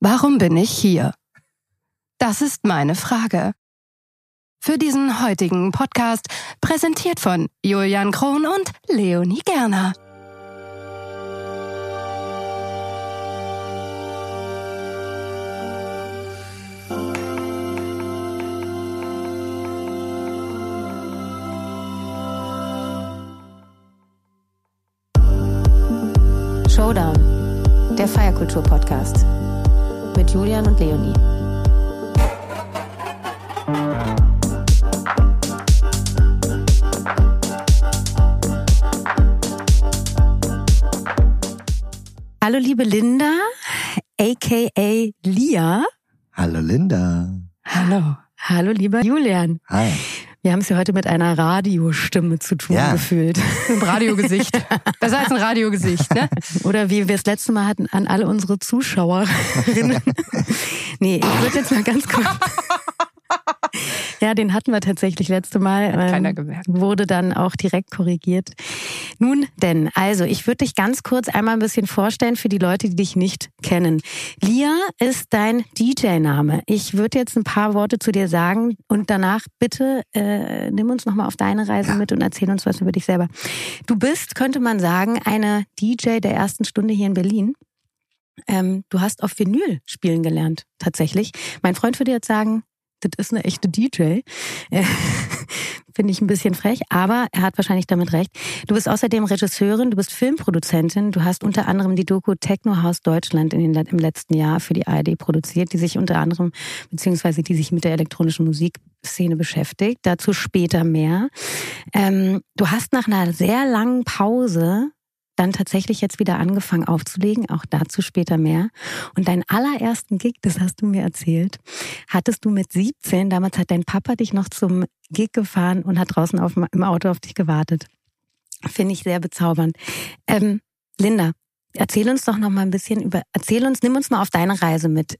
Warum bin ich hier? Das ist meine Frage. Für diesen heutigen Podcast präsentiert von Julian Kron und Leonie Gerner. Mit Julian und Leonie. Hallo liebe Linda, aka Lia. Hallo Linda. Hallo. Hallo lieber Julian. Hi. Wir haben es hier heute mit einer Radiostimme zu tun ja. gefühlt. Ein Radiogesicht. Besser als ein Radiogesicht, ne? Oder wie wir es letzte Mal hatten, an alle unsere Zuschauerinnen. nee, ich würde jetzt mal ganz kurz. Ja, den hatten wir tatsächlich letzte Mal. Hat keiner ähm, gemerkt. Wurde dann auch direkt korrigiert. Nun denn, also ich würde dich ganz kurz einmal ein bisschen vorstellen für die Leute, die dich nicht kennen. Lia ist dein DJ-Name. Ich würde jetzt ein paar Worte zu dir sagen und danach bitte äh, nimm uns nochmal auf deine Reise ja. mit und erzähl uns was über dich selber. Du bist, könnte man sagen, eine DJ der ersten Stunde hier in Berlin. Ähm, du hast auf Vinyl spielen gelernt, tatsächlich. Mein Freund würde jetzt sagen, das ist eine echte DJ. Äh, finde ich ein bisschen frech, aber er hat wahrscheinlich damit recht. Du bist außerdem Regisseurin, du bist Filmproduzentin, du hast unter anderem die Doku Techno House Deutschland in den, im letzten Jahr für die ARD produziert, die sich unter anderem, beziehungsweise die sich mit der elektronischen Musikszene beschäftigt. Dazu später mehr. Ähm, du hast nach einer sehr langen Pause dann tatsächlich jetzt wieder angefangen aufzulegen, auch dazu später mehr. Und deinen allerersten Gig, das hast du mir erzählt, hattest du mit 17, damals hat dein Papa dich noch zum Gig gefahren und hat draußen auf, im Auto auf dich gewartet. Finde ich sehr bezaubernd. Ähm, Linda, erzähl uns doch noch mal ein bisschen über, erzähl uns, nimm uns mal auf deine Reise mit.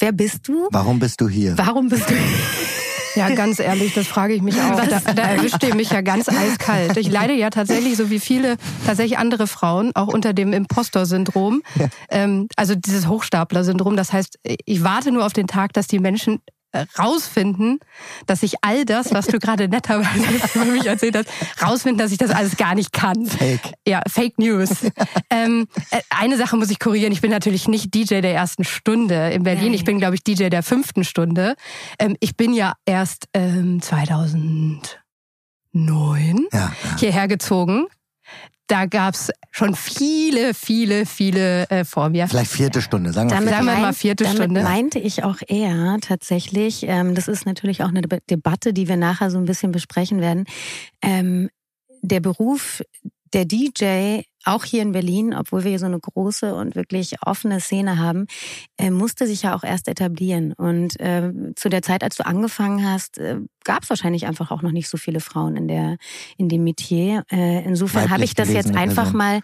Wer bist du? Warum bist du hier? Warum bist du hier? Ja, ganz ehrlich, das frage ich mich auch. Da, da erwischt ihr mich ja ganz eiskalt. Ich leide ja tatsächlich, so wie viele tatsächlich andere Frauen, auch unter dem Impostor-Syndrom. Ja. Ähm, also dieses Hochstapler-Syndrom. Das heißt, ich warte nur auf den Tag, dass die Menschen rausfinden, dass ich all das, was du gerade netterweise über mich erzählt hast, rausfinden, dass ich das alles gar nicht kann. Fake. Ja, Fake News. ähm, äh, eine Sache muss ich korrigieren. Ich bin natürlich nicht DJ der ersten Stunde in Berlin. Ich bin, glaube ich, DJ der fünften Stunde. Ähm, ich bin ja erst ähm, 2009 ja, ja. hierher gezogen da gab's schon viele, viele, viele äh, vor mir. Vielleicht vierte Stunde, sagen wir, damit sagen wir mal vierte damit Stunde. meinte ich auch eher tatsächlich, ähm, das ist natürlich auch eine Debatte, die wir nachher so ein bisschen besprechen werden. Ähm, der Beruf der DJ auch hier in Berlin, obwohl wir hier so eine große und wirklich offene Szene haben, äh, musste sich ja auch erst etablieren. Und äh, zu der Zeit, als du angefangen hast, äh, gab es wahrscheinlich einfach auch noch nicht so viele Frauen in der in dem Metier. Äh, insofern habe ich das jetzt einfach Person. mal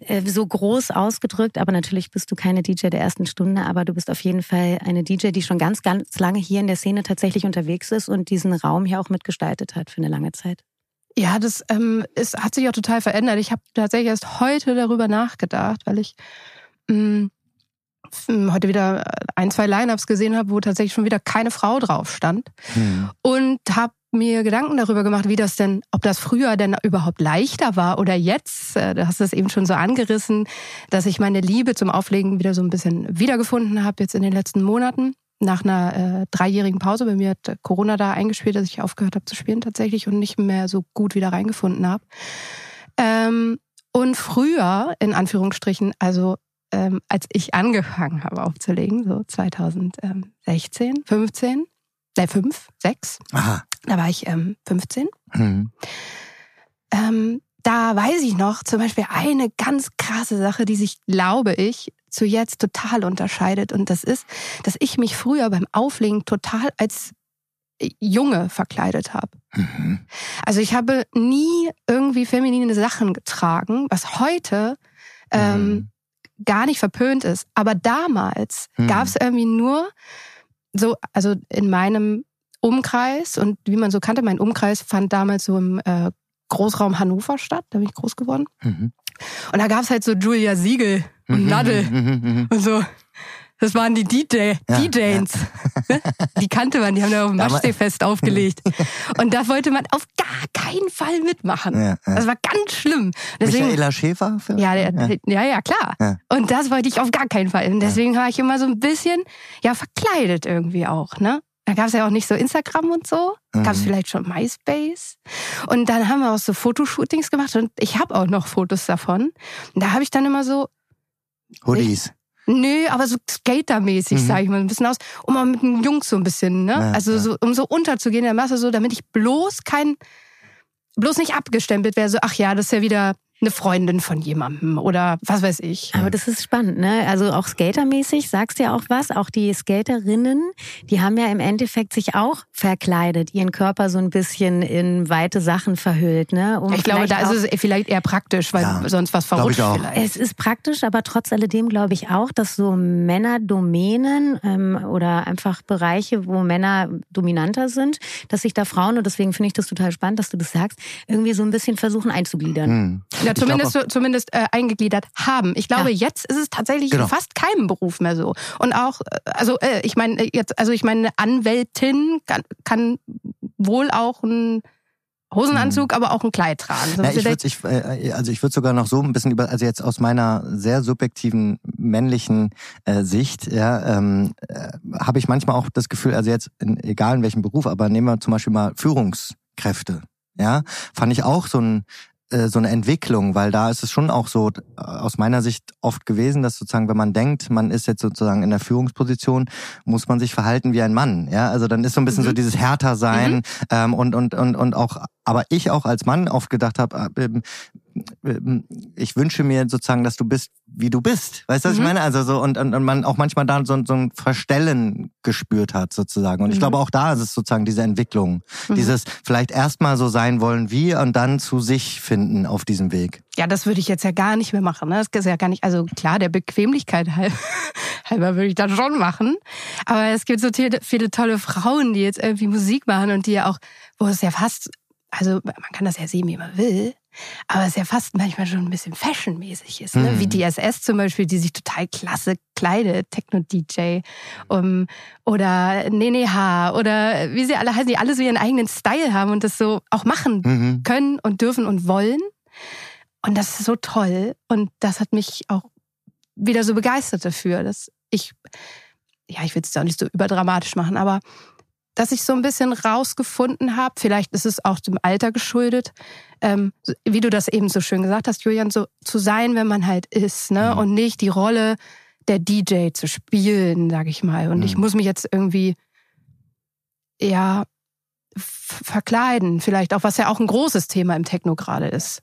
äh, so groß ausgedrückt. Aber natürlich bist du keine DJ der ersten Stunde, aber du bist auf jeden Fall eine DJ, die schon ganz, ganz lange hier in der Szene tatsächlich unterwegs ist und diesen Raum hier auch mitgestaltet hat für eine lange Zeit. Ja, das ähm, ist, hat sich auch total verändert. Ich habe tatsächlich erst heute darüber nachgedacht, weil ich mh, mm, heute wieder ein, zwei Line-Ups gesehen habe, wo tatsächlich schon wieder keine Frau drauf stand. Hm. Und habe mir Gedanken darüber gemacht, wie das denn, ob das früher denn überhaupt leichter war oder jetzt. Äh, du hast es eben schon so angerissen, dass ich meine Liebe zum Auflegen wieder so ein bisschen wiedergefunden habe jetzt in den letzten Monaten nach einer äh, dreijährigen Pause, bei mir hat Corona da eingespielt, dass ich aufgehört habe zu spielen tatsächlich und nicht mehr so gut wieder reingefunden habe. Ähm, und früher, in Anführungsstrichen, also ähm, als ich angefangen habe aufzulegen, so 2016, 15, äh 5, 6, Aha. da war ich ähm, 15. Mhm. Ähm, da weiß ich noch zum Beispiel eine ganz krasse Sache, die sich, glaube ich, zu jetzt total unterscheidet. Und das ist, dass ich mich früher beim Auflegen total als Junge verkleidet habe. Mhm. Also ich habe nie irgendwie feminine Sachen getragen, was heute ähm, mhm. gar nicht verpönt ist. Aber damals mhm. gab es irgendwie nur so, also in meinem Umkreis und wie man so kannte, mein Umkreis fand damals so im äh, Großraum Hannover statt, da bin ich groß geworden. Mhm. Und da gab es halt so Julia Siegel und mhm, Nadel mhm, mhm, und so Das waren die DJ, Ja, DJs. Ne? Die kannte man, die haben da auf dem Waschseefest aufgelegt. Und da wollte man auf gar keinen Fall mitmachen. Ja, ja. Das war ganz schlimm. Deswegen, Michaela Schäfer? vielleicht? ja, der, ja, ja, klar. Ja. Und das wollte ich auf gar keinen Fall. Und deswegen war ich immer so ein bisschen, ja, verkleidet irgendwie auch, ne? Da gab es ja auch nicht so Instagram und so. Gab es Mhm. vielleicht schon MySpace. Und dann haben wir auch so Fotoshootings gemacht und ich habe auch noch Fotos davon. Und da habe ich dann immer so, Hoodies. nö, aber so skatermäßig, Mhm. sage ich mal, ein bisschen aus, um mal mit den Jungs so ein bisschen, ne? Ja, also ja. so, um so unterzugehen in der Masse, so, damit ich bloß kein, bloß nicht abgestempelt wäre, so, ach ja, das ist ja wieder eine Freundin von jemandem oder was weiß ich. Aber das ist spannend, ne? Also auch skatermäßig sagst du ja auch was. Auch die Skaterinnen, die haben ja im Endeffekt sich auch verkleidet, ihren Körper so ein bisschen in weite Sachen verhüllt, ne? Um Ich glaube, da ist es vielleicht eher praktisch, weil Ja, sonst was verrutscht auch. vielleicht. Es ist praktisch, aber trotz alledem glaube ich auch, dass so Männerdomänen ähm, oder einfach Bereiche, wo Männer dominanter sind, dass sich da Frauen, und deswegen finde ich das total spannend, dass du das sagst, irgendwie so ein bisschen versuchen einzugliedern. Hm. Ja, Ich glaub zumindest, zumindest äh, eingegliedert haben. Ich glaube, Ja. jetzt ist es tatsächlich Genau. in fast keinem Beruf mehr so. Und auch, äh, also äh, ich meine äh, jetzt, also ich meine, eine Anwältin kann, kann wohl auch einen Hosenanzug, aber auch ein Kleid tragen. So Ja, ich würde ich, äh, also ich würde sogar noch so ein bisschen über, also jetzt aus meiner sehr subjektiven männlichen äh, Sicht, ja, ähm, äh, habe ich manchmal auch das Gefühl, also jetzt in, egal in welchem Beruf, aber nehmen wir zum Beispiel mal Führungskräfte, ja, fand ich auch so ein so eine Entwicklung, weil da ist es schon auch so äh, aus meiner Sicht oft gewesen, dass sozusagen, wenn man denkt, man ist jetzt sozusagen in der Führungsposition, muss man sich verhalten wie ein Mann. Ja, also dann ist so ein bisschen Mhm. so dieses härter sein ähm, und und und und auch, aber ich auch als Mann oft gedacht habe, ähm, ich wünsche mir sozusagen, dass du bist, wie du bist. Weißt du, was ich Mhm. meine? Also so und, und, und man auch manchmal da so, so ein Verstellen gespürt hat sozusagen. Und ich Mhm. glaube auch da ist es sozusagen diese Entwicklung, Mhm. dieses vielleicht erstmal so sein wollen wie und dann zu sich finden auf diesem Weg. Ja, das würde ich jetzt ja gar nicht mehr machen. Ne? Das ist ja gar nicht, also klar, der Bequemlichkeit halber, halber würde ich das schon machen. Aber es gibt so viele, viele tolle Frauen, die jetzt irgendwie Musik machen und die ja auch, wo es ja fast, also man kann das ja sehen, wie man will, aber es ja fast manchmal schon ein bisschen fashionmäßig ist. Ne? Mhm. Wie DSS zum Beispiel, die sich total klasse kleidet, Techno-DJ um, oder Nene H. oder wie sie alle heißen, die alle so ihren eigenen Style haben und das so auch machen Mhm. können und dürfen und wollen. Und das ist so toll. Und das hat mich auch wieder so begeistert dafür, dass ich, ja, ich will es jetzt auch nicht so überdramatisch machen, aber dass ich so ein bisschen rausgefunden habe, vielleicht ist es auch dem Alter geschuldet, ähm, wie du das eben so schön gesagt hast, Julian, so zu sein, wenn man halt ist, ne? Mhm. Und nicht die Rolle der DJ zu spielen, sag ich mal. Und ich Mhm. muss mich jetzt irgendwie, ja, verkleiden, vielleicht auch, was ja auch ein großes Thema im Techno gerade ist.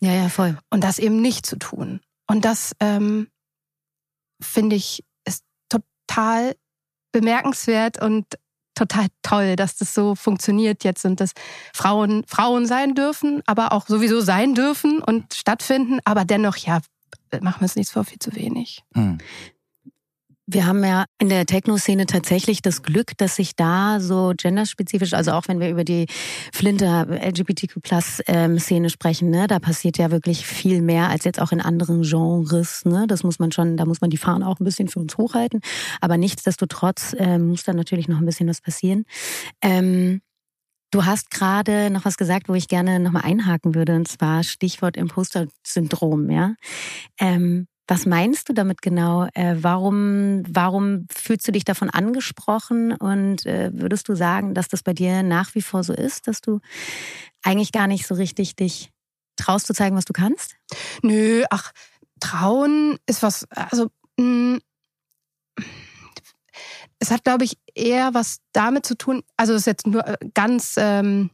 Ja, ja, voll. Und das eben nicht zu tun. Und das ähm, finde ich ist total bemerkenswert und total toll, dass das so funktioniert jetzt und dass Frauen Frauen sein dürfen, aber auch sowieso sein dürfen und stattfinden, aber dennoch, ja, machen wir es nicht vor, viel zu wenig. Mhm. Wir haben ja in der Techno-Szene tatsächlich das Glück, dass sich da so genderspezifisch, also auch wenn wir über die Flinter LGBTQ-Plus-Szene sprechen, ne, da passiert ja wirklich viel mehr als jetzt auch in anderen Genres. Ne? Das muss man schon, da muss man die Fahnen auch ein bisschen für uns hochhalten. Aber nichtsdestotrotz ähm, muss da natürlich noch ein bisschen was passieren. Ähm, Du hast gerade noch was gesagt, wo ich gerne nochmal einhaken würde, und zwar Stichwort Imposter-Syndrom, ja. Ähm, was meinst du damit genau? Äh, warum, warum fühlst du dich davon angesprochen und äh, würdest du sagen, dass das bei dir nach wie vor so ist, dass du eigentlich gar nicht so richtig dich traust zu zeigen, was du kannst? Nö, ach, trauen ist was, also mh, es hat, glaube ich, eher was damit zu tun, also es ist jetzt nur äh, ganz ähm,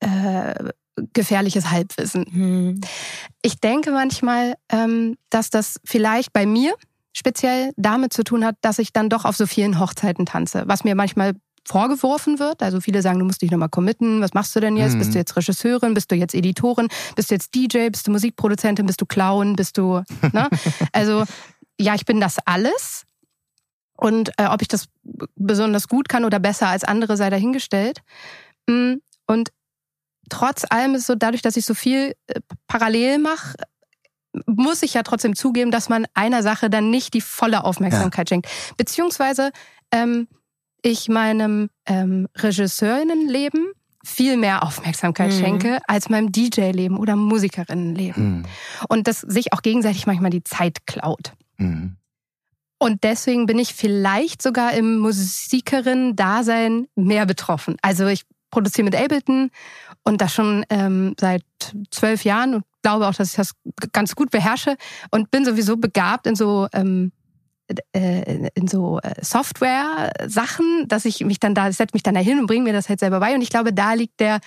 äh, gefährliches Halbwissen. Hm. Ich denke manchmal, ähm, dass das vielleicht bei mir speziell damit zu tun hat, dass ich dann doch auf so vielen Hochzeiten tanze, was mir manchmal vorgeworfen wird. Also viele sagen, du musst dich nochmal committen. Was machst du denn jetzt? Mhm. Bist du jetzt Regisseurin? Bist du jetzt Editorin? Bist du jetzt DJ? Bist du Musikproduzentin? Bist du Clown? Bist du, ne? Also, ja, ich bin das alles. Und äh, ob ich das besonders gut kann oder besser als andere, sei dahingestellt. Mm, Und trotz allem ist es so, dadurch, dass ich so viel äh, parallel mache, muss ich ja trotzdem zugeben, dass man einer Sache dann nicht die volle Aufmerksamkeit ja. schenkt. Beziehungsweise ähm, ich meinem ähm, Regisseurinnenleben viel mehr Aufmerksamkeit mhm. schenke als meinem DJ-Leben oder Musikerinnenleben. Mhm. Und das sich auch gegenseitig manchmal die Zeit klaut. Mhm. Und deswegen bin ich vielleicht sogar im Musikerinnen-Dasein mehr betroffen. Also ich produziere mit Ableton und das schon ähm, seit zwölf Jahren und glaube auch, dass ich das ganz gut beherrsche und bin sowieso begabt in so ähm, äh, in so äh, Software-Sachen, dass ich mich dann da, setze mich dann da hin und bringe mir das halt selber bei. Und ich glaube, da liegt der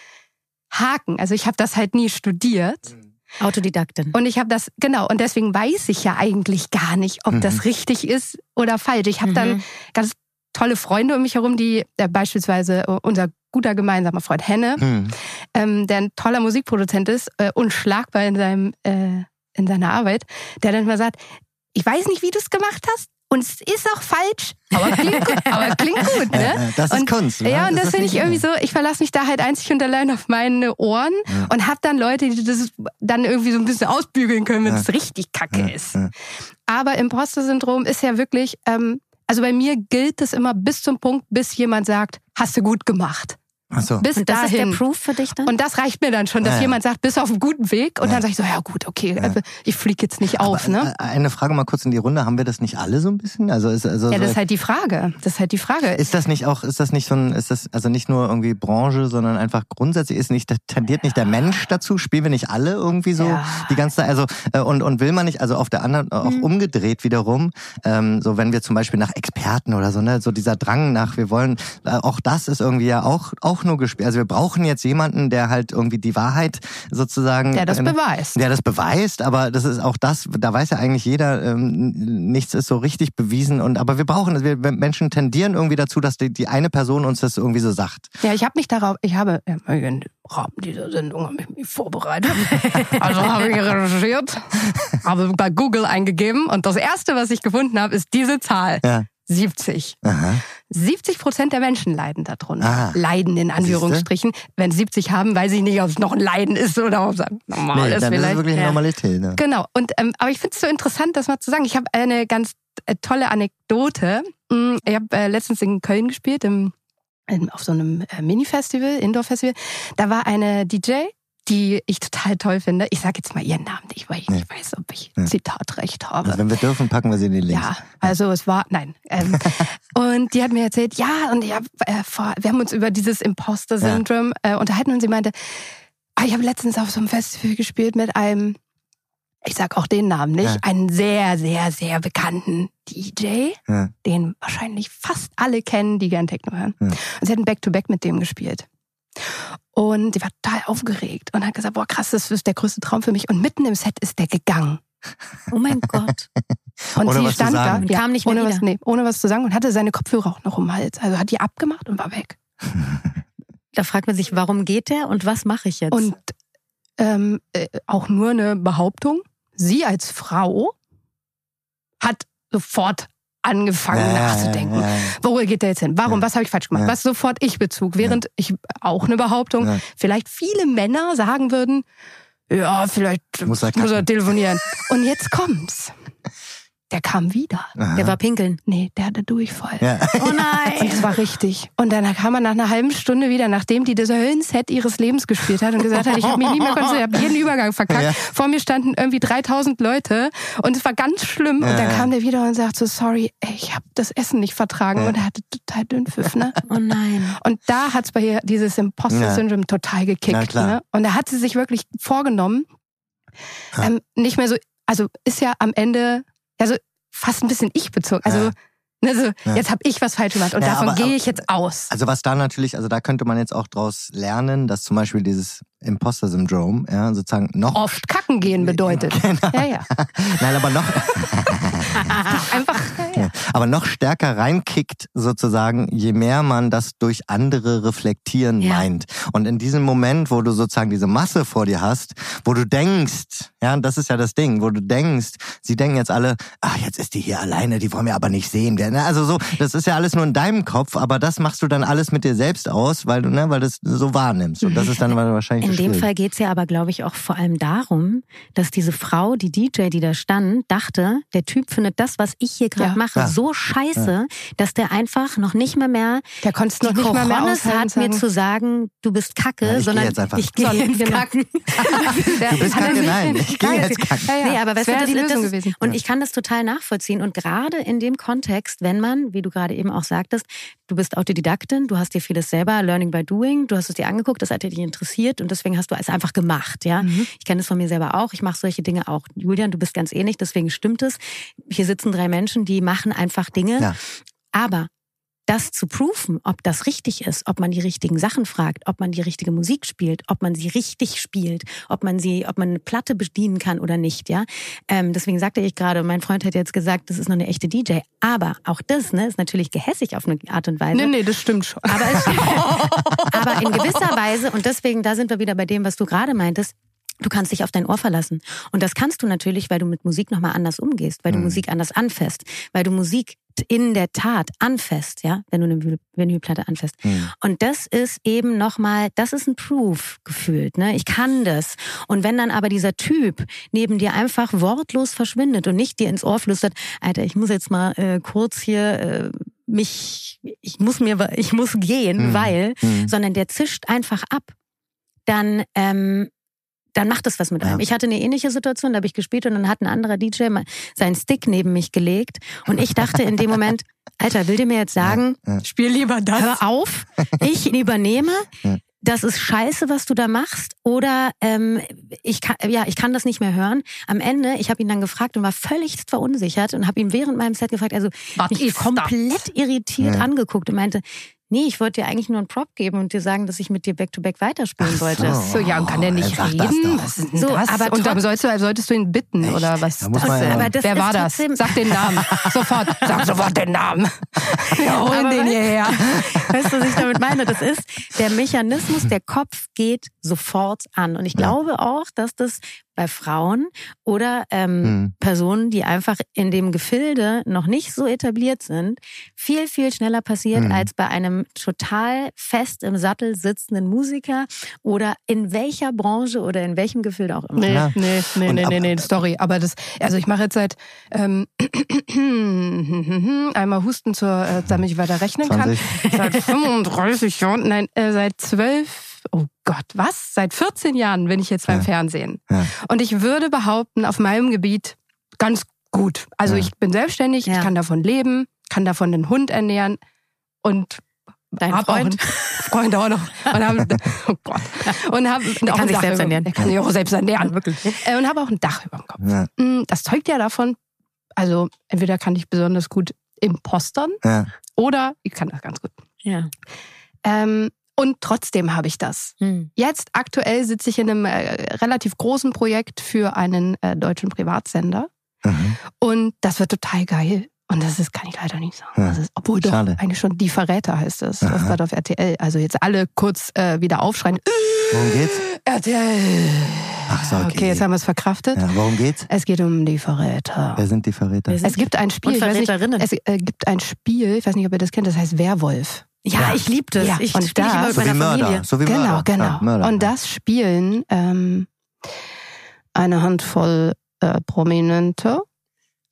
Haken. Also ich habe das halt nie studiert. Mhm. Autodidaktin. Und ich habe das, genau, und deswegen weiß ich ja eigentlich gar nicht, ob mhm. das richtig ist oder falsch. Ich habe mhm. dann ganz tolle Freunde um mich herum, die äh, beispielsweise äh, unser guter gemeinsamer Freund Henne, mhm. ähm, der ein toller Musikproduzent ist, äh, unschlagbar in seinem äh, in seiner Arbeit, der dann mal sagt, ich weiß nicht, wie du es gemacht hast. Und es ist auch falsch, aber klingt gut. Aber klingt gut ne? Das ist und, Kunst. Ne? Ja, und das, das finde ich irgendwie so, ich verlasse mich da halt einzig und allein auf meine Ohren ja. und habe dann Leute, die das dann irgendwie so ein bisschen ausbügeln können, wenn es ja. richtig kacke ja. ist. Aber Imposter-Syndrom ist ja wirklich, ähm, also bei mir gilt es immer bis zum Punkt, bis jemand sagt, hast du gut gemacht. So. Bis und das dahin. ist der Proof für dich dann? Und das reicht mir dann schon, dass ja, ja. jemand sagt, bist du auf einem guten Weg. Und ja. dann sage ich so, ja gut, okay, ja. ich fliege jetzt nicht auf. Aber, ne? Äh, eine Frage mal kurz in die Runde. Haben wir das nicht alle so ein bisschen? Also ist, also ja, das ist halt die Frage. Das ist halt die Frage. Ist das nicht auch, ist das nicht so ein, ist das also nicht nur irgendwie Branche, sondern einfach grundsätzlich ist nicht, tendiert nicht der Mensch dazu? Spielen wir nicht alle irgendwie so die ganze Zeit? Also, äh, und, und will man nicht, also auf der anderen, auch mhm. umgedreht wiederum, ähm, so wenn wir zum Beispiel nach Experten oder so, ne, so dieser Drang nach, wir wollen, äh, auch das ist irgendwie ja auch, auch nur gespielt. Also wir brauchen jetzt jemanden, der halt irgendwie die Wahrheit sozusagen. Der das äh, beweist. Der das beweist, aber das ist auch das, da weiß ja eigentlich jeder, ähm, nichts ist so richtig bewiesen. Und aber wir brauchen, wir Menschen tendieren irgendwie dazu, dass die, die eine Person uns das irgendwie so sagt. Ja, ich habe mich darauf, ich habe im Rahmen dieser Sendung habe ich mich vorbereitet. also habe ich recherchiert, habe bei Google eingegeben und das erste, was ich gefunden habe, ist diese Zahl. Ja. 70. Aha. 70 Prozent der Menschen leiden darunter. Ah. Leiden in Anführungsstrichen. Wenn 70 haben, weiß ich nicht, ob es noch ein Leiden ist oder ob es normal nee, ist. Dann vielleicht. ist es wirklich ja. Normalität. Ne? Genau. Und, ähm, aber ich finde es so interessant, das mal zu sagen. Ich habe eine ganz äh, tolle Anekdote. Mm, ich habe äh, letztens in Köln gespielt, im, auf so einem äh, Mini-Festival, Indoor-Festival. Da war eine DJ, die ich total toll finde. Ich sage jetzt mal ihren Namen nicht, weil ich nicht weiß, ob ich ja. Zitatrecht habe. Also wenn wir dürfen, packen wir sie in die Links. Ja, also es war, nein. Ähm, und die hat mir erzählt, ja, und ich hab, äh, vor, wir haben uns über dieses Imposter-Syndrom ja. äh, unterhalten und sie meinte, ah, ich habe letztens auf so einem Festival gespielt mit einem, ich sag auch den Namen nicht, ja. einen sehr, sehr, sehr bekannten DJ, ja. den wahrscheinlich fast alle kennen, die gern Techno hören. Und sie hat ein Back-to-Back -Back mit dem gespielt. Und sie war total aufgeregt und hat gesagt, boah krass, das ist der größte Traum für mich. Und mitten im Set ist der gegangen. Oh mein Gott. Und ohne sie stand da, ja, kam nicht mehr ohne wieder. was, nee, ohne was zu sagen und hatte seine Kopfhörer auch noch um den Hals. Also hat die abgemacht und war weg. Da fragt man sich, warum geht der und was mache ich jetzt? Und ähm, äh, auch nur eine Behauptung. Sie als Frau hat sofort angefangen ja, nachzudenken. Ja, ja. Wo geht der jetzt hin? Warum? Was habe ich falsch gemacht? Was sofort ich Bezug? Während ich auch eine Behauptung, vielleicht viele Männer sagen würden, ja, vielleicht muss er, muss er telefonieren. Und jetzt kommt's. Der kam wieder. Aha. Der war pinkeln. Nee, der hatte Durchfall. Ja. Oh nein. Und es war richtig. Und dann kam er nach einer halben Stunde wieder, nachdem die das Höllenset ihres Lebens gespielt hat und gesagt hat, ich habe mich nie mehr konzentriert, ich habe jeden Übergang verkackt. Ja. Vor mir standen irgendwie 3000 Leute und es war ganz schlimm. Ja. Und dann kam der wieder und sagte so, sorry, ich habe das Essen nicht vertragen. Und er hatte total Dünnpfiff, ne? Oh nein. Und da hat's bei ihr dieses Imposter-Syndrom total gekickt. Ne? Und da hat sie sich wirklich vorgenommen, ähm, nicht mehr so, also ist ja am Ende also fast ein bisschen ich bezogen. Also ja. Also, ja. jetzt habe ich was falsch gemacht und ja, davon gehe ich jetzt aus. Also was da natürlich, also da könnte man jetzt auch draus lernen, dass zum Beispiel dieses Imposter-Syndrom, ja, sozusagen noch... Oft kacken gehen bedeutet. Genau. Ja, ja. Nein, aber noch... Einfach... Ja. Aber noch stärker reinkickt sozusagen, je mehr man das durch andere reflektieren ja. meint. Und in diesem Moment, wo du sozusagen diese Masse vor dir hast, wo du denkst, ja, das ist ja das Ding, wo du denkst, sie denken jetzt alle, ach, jetzt ist die hier alleine, die wollen wir aber nicht sehen. Also so, das ist ja alles nur in deinem Kopf, aber das machst du dann alles mit dir selbst aus, weil du, ne, weil du das so wahrnimmst. Und das ist dann wahrscheinlich in dem. Fall geht's ja aber, glaube ich, auch vor allem darum, dass diese Frau, die DJ, die da stand, dachte, der Typ findet das, was ich hier gerade Ja. mache, Ja. so scheiße, dass der einfach noch nicht mal mehr Der konnte es die noch nicht mal mehr hat, mir sagen. zu sagen, du bist kacke, Ja, ich geh sondern jetzt einfach. ich gehe ins genau. Kacken. Du bist kacke, nicht- nein. Ich gehe jetzt kacken. Ja, ja. Nee, aber das weißt du, wäre das, die Lösung das, gewesen. Und ich kann das total nachvollziehen. Und gerade in dem Kontext, wenn man, wie du gerade eben auch sagtest, du bist Autodidaktin, du hast dir vieles selber, Learning by Doing, du hast es dir angeguckt, das hat dich interessiert und deswegen hast du es einfach gemacht. Ja, Mhm. Ich kenne es von mir selber auch, ich mache solche Dinge auch. Julian, du bist ganz ähnlich, deswegen stimmt es. Hier sitzen drei Menschen, die machen einfach Dinge. Ja. Aber das zu prüfen, ob das richtig ist, ob man die richtigen Sachen fragt, ob man die richtige Musik spielt, ob man sie richtig spielt, ob man sie, ob man eine Platte bedienen kann oder nicht, ja. Ähm, deswegen sagte ich gerade, mein Freund hat jetzt gesagt, das ist noch eine echte DJ. Aber auch das, ne, ist natürlich gehässig auf eine Art und Weise. Nee, nee, das stimmt schon. Aber, es, aber in gewisser Weise, und deswegen, da sind wir wieder bei dem, was du gerade meintest, du kannst dich auf dein Ohr verlassen. Und das kannst du natürlich, weil du mit Musik nochmal anders umgehst, weil du Mhm. Musik anders anfasst, weil du Musik in der Tat anfasst, ja, wenn du eine Vinyl- Vinylplatte anfasst. Hm. Und das ist eben nochmal, das ist ein Proof gefühlt, ne? Ich kann das. Und wenn dann aber dieser Typ neben dir einfach wortlos verschwindet und nicht dir ins Ohr flüstert, Alter, ich muss jetzt mal äh, kurz hier äh, mich, ich muss mir, ich muss gehen, Mhm. weil, Hm. sondern der zischt einfach ab, dann ähm, dann macht es was mit einem. Ja. Ich hatte eine ähnliche Situation, da habe ich gespielt und dann hat ein anderer DJ mal seinen Stick neben mich gelegt und ich dachte in dem Moment, Alter, will der mir jetzt sagen, Spiel lieber das. hör auf, ich übernehme. Ja. Das ist scheiße, was du da machst, oder ähm, ich kann, ja, ich kann das nicht mehr hören. Am Ende, ich habe ihn dann gefragt und war völlig verunsichert und habe ihn während meinem Set gefragt, also Was mich ist komplett irritiert Ja. angeguckt und meinte, nee, ich wollte dir eigentlich nur einen Prop geben und dir sagen, dass ich mit dir back-to-back weiterspielen Ach wollte. so. So, ja, und kann der nicht Sag das reden? ist denn So, das? aber und dann sollst du, solltest du ihn bitten, Echt? oder was? Da muss das, man ja- Aber das wer war das? Sag den Namen. sofort. Sag sofort den Namen. Wir holen Aber den hierher. Weißt du, was ich damit meine? Das ist, der Mechanismus, der Kopf geht sofort an. Und ich glaube auch, dass das bei Frauen oder ähm, Hm. Personen, die einfach in dem Gefilde noch nicht so etabliert sind, viel, viel schneller passiert Mhm. als bei einem total fest im Sattel sitzenden Musiker oder in welcher Branche oder in welchem Gefilde auch immer. Nee, Ja. nee, nee, Und nee, nee, nee, sorry. Aber das, also ich mache jetzt seit ähm, einmal Husten zur, äh, damit ich weiter rechnen 20. kann. Seit 35 Jahren, nein, äh, seit 12, oh Gott, was? Seit 14 Jahren bin ich jetzt beim Ja. Fernsehen. Ja. Und ich würde behaupten, auf meinem Gebiet ganz gut. Also Ja. ich bin selbstständig, Ja. ich kann davon leben, kann davon den Hund ernähren und Dein hab Freund? auch einen Freund auch noch. Und hab, oh Gott. Und hab auch kann ein sich Dach selbst über- ernähren. Der kann sich auch selbst ernähren. wirklich. Äh, Und habe auch ein Dach über dem Kopf. Ja, Mm, Das zeugt ja davon, also entweder kann ich besonders gut impostern ja. oder ich kann das ganz gut. Ja. Ähm, und trotzdem habe ich das. Hm. Jetzt aktuell sitze ich in einem äh, relativ großen Projekt für einen äh, deutschen Privatsender Mhm. und das wird total geil. Und das ist, kann ich leider nicht sagen. Ja. Das ist, obwohl doch Schade. eigentlich schon Die Verräter heißt es. Das war auf RTL. Also jetzt alle kurz äh, wieder aufschreien. Worum geht's? RTL. Ach so, okay. Okay, jetzt haben wir es verkraftet. Ja, worum geht's? Es geht um die Verräter. Wer sind die Verräter? Sind- Es gibt ein Spiel, Und ich weiß nicht, Verräterinnen. es äh, gibt ein Spiel, ich weiß nicht, ob ihr das kennt, das heißt Werwolf. Ja, Ja. ich liebe das. Ja, ich und spiele ich da- immer mit So wie meiner Mörder. Familie. So wie Genau, Mörder. genau. Ja, Mörder. Und das spielen ähm, eine Handvoll äh, Prominente.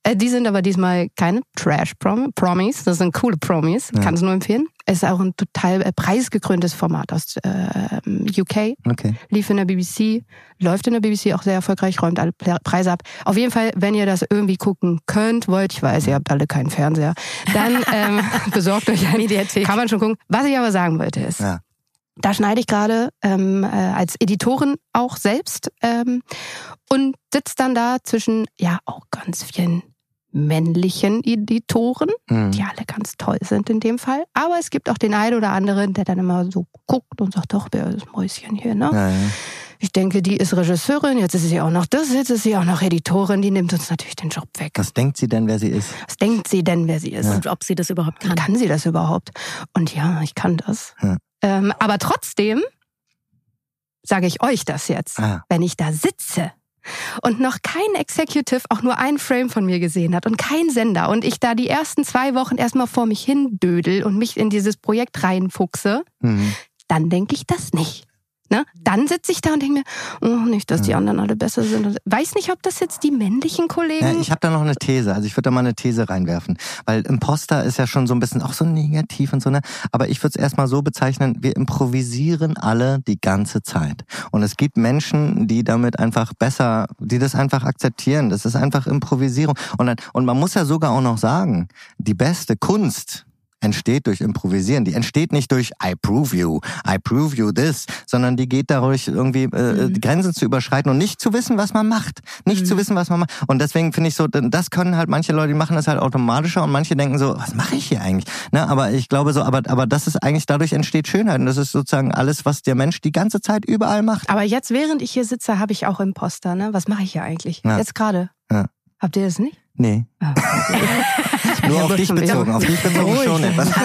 Äh, die sind aber diesmal keine Trash-Promis, das sind coole Promis, Ja. kann es nur empfehlen. Es ist auch ein total äh, preisgekröntes Format aus äh, UK, Okay. lief in der BBC, läuft in der BBC auch sehr erfolgreich, räumt alle Pre- Preise ab. Auf jeden Fall, wenn ihr das irgendwie gucken könnt, wollt, ich weiß, ihr habt alle keinen Fernseher, dann ähm, besorgt euch ein Mediathek. kann man schon gucken. Was ich aber sagen wollte ist, Ja. da schneide ich gerade ähm, äh, als Editorin auch selbst ähm, und sitze dann da zwischen ja auch ganz vielen männlichen Editoren, Mhm. die alle ganz toll sind in dem Fall. Aber es gibt auch den einen oder anderen, der dann immer so guckt und sagt, doch, wer ist das Mäuschen hier, ne? Ja, ja. Ich denke, die ist Regisseurin, jetzt ist sie auch noch das, jetzt ist sie auch noch Editorin, die nimmt uns natürlich den Job weg. Was denkt sie denn, wer sie ist? Was denkt sie denn, wer sie ist? Und ob sie das überhaupt kann. Kann sie das überhaupt? Und ja, ich kann das. Ja. Ähm, aber trotzdem sage ich euch das jetzt, Ah. wenn ich da sitze und noch kein Executive auch nur ein Frame von mir gesehen hat und kein Sender und ich da die ersten zwei Wochen erstmal vor mich hin dödel und mich in dieses Projekt reinfuchse, Mhm. dann denke ich das nicht. Ne? Dann sitze ich da und denke mir, oh, nicht, dass die anderen alle besser sind. Weiß nicht, ob das jetzt die männlichen Kollegen. Ja, ich habe da noch eine These. Also ich würde da mal eine These reinwerfen. Weil Imposter ist ja schon so ein bisschen auch so negativ und so, ne? Aber ich würde es erstmal so bezeichnen, wir improvisieren alle die ganze Zeit. Und es gibt Menschen, die damit einfach besser, die das einfach akzeptieren. Das ist einfach Improvisierung. Und, dann, und man muss ja sogar auch noch sagen, die beste Kunst, entsteht durch Improvisieren. Die entsteht nicht durch I prove you, I prove you this, sondern die geht dadurch irgendwie äh, mhm. Grenzen zu überschreiten und nicht zu wissen, was man macht. Nicht mhm. zu wissen, was man macht. Und deswegen finde ich so, das können halt manche Leute, die machen das halt automatischer und manche denken so, was mache ich hier eigentlich? Ne? Aber ich glaube so, aber, aber das ist eigentlich, dadurch entsteht Schönheit. Und das ist sozusagen alles, was der Mensch die ganze Zeit überall macht. Aber jetzt, während ich hier sitze, habe ich auch Imposter. Ne? Was mache ich hier eigentlich? Ja. Jetzt gerade. Ja. Habt ihr das nicht? Nee. Oh, Nur auf dich bezogen. Auf dich bezogen schon etwas.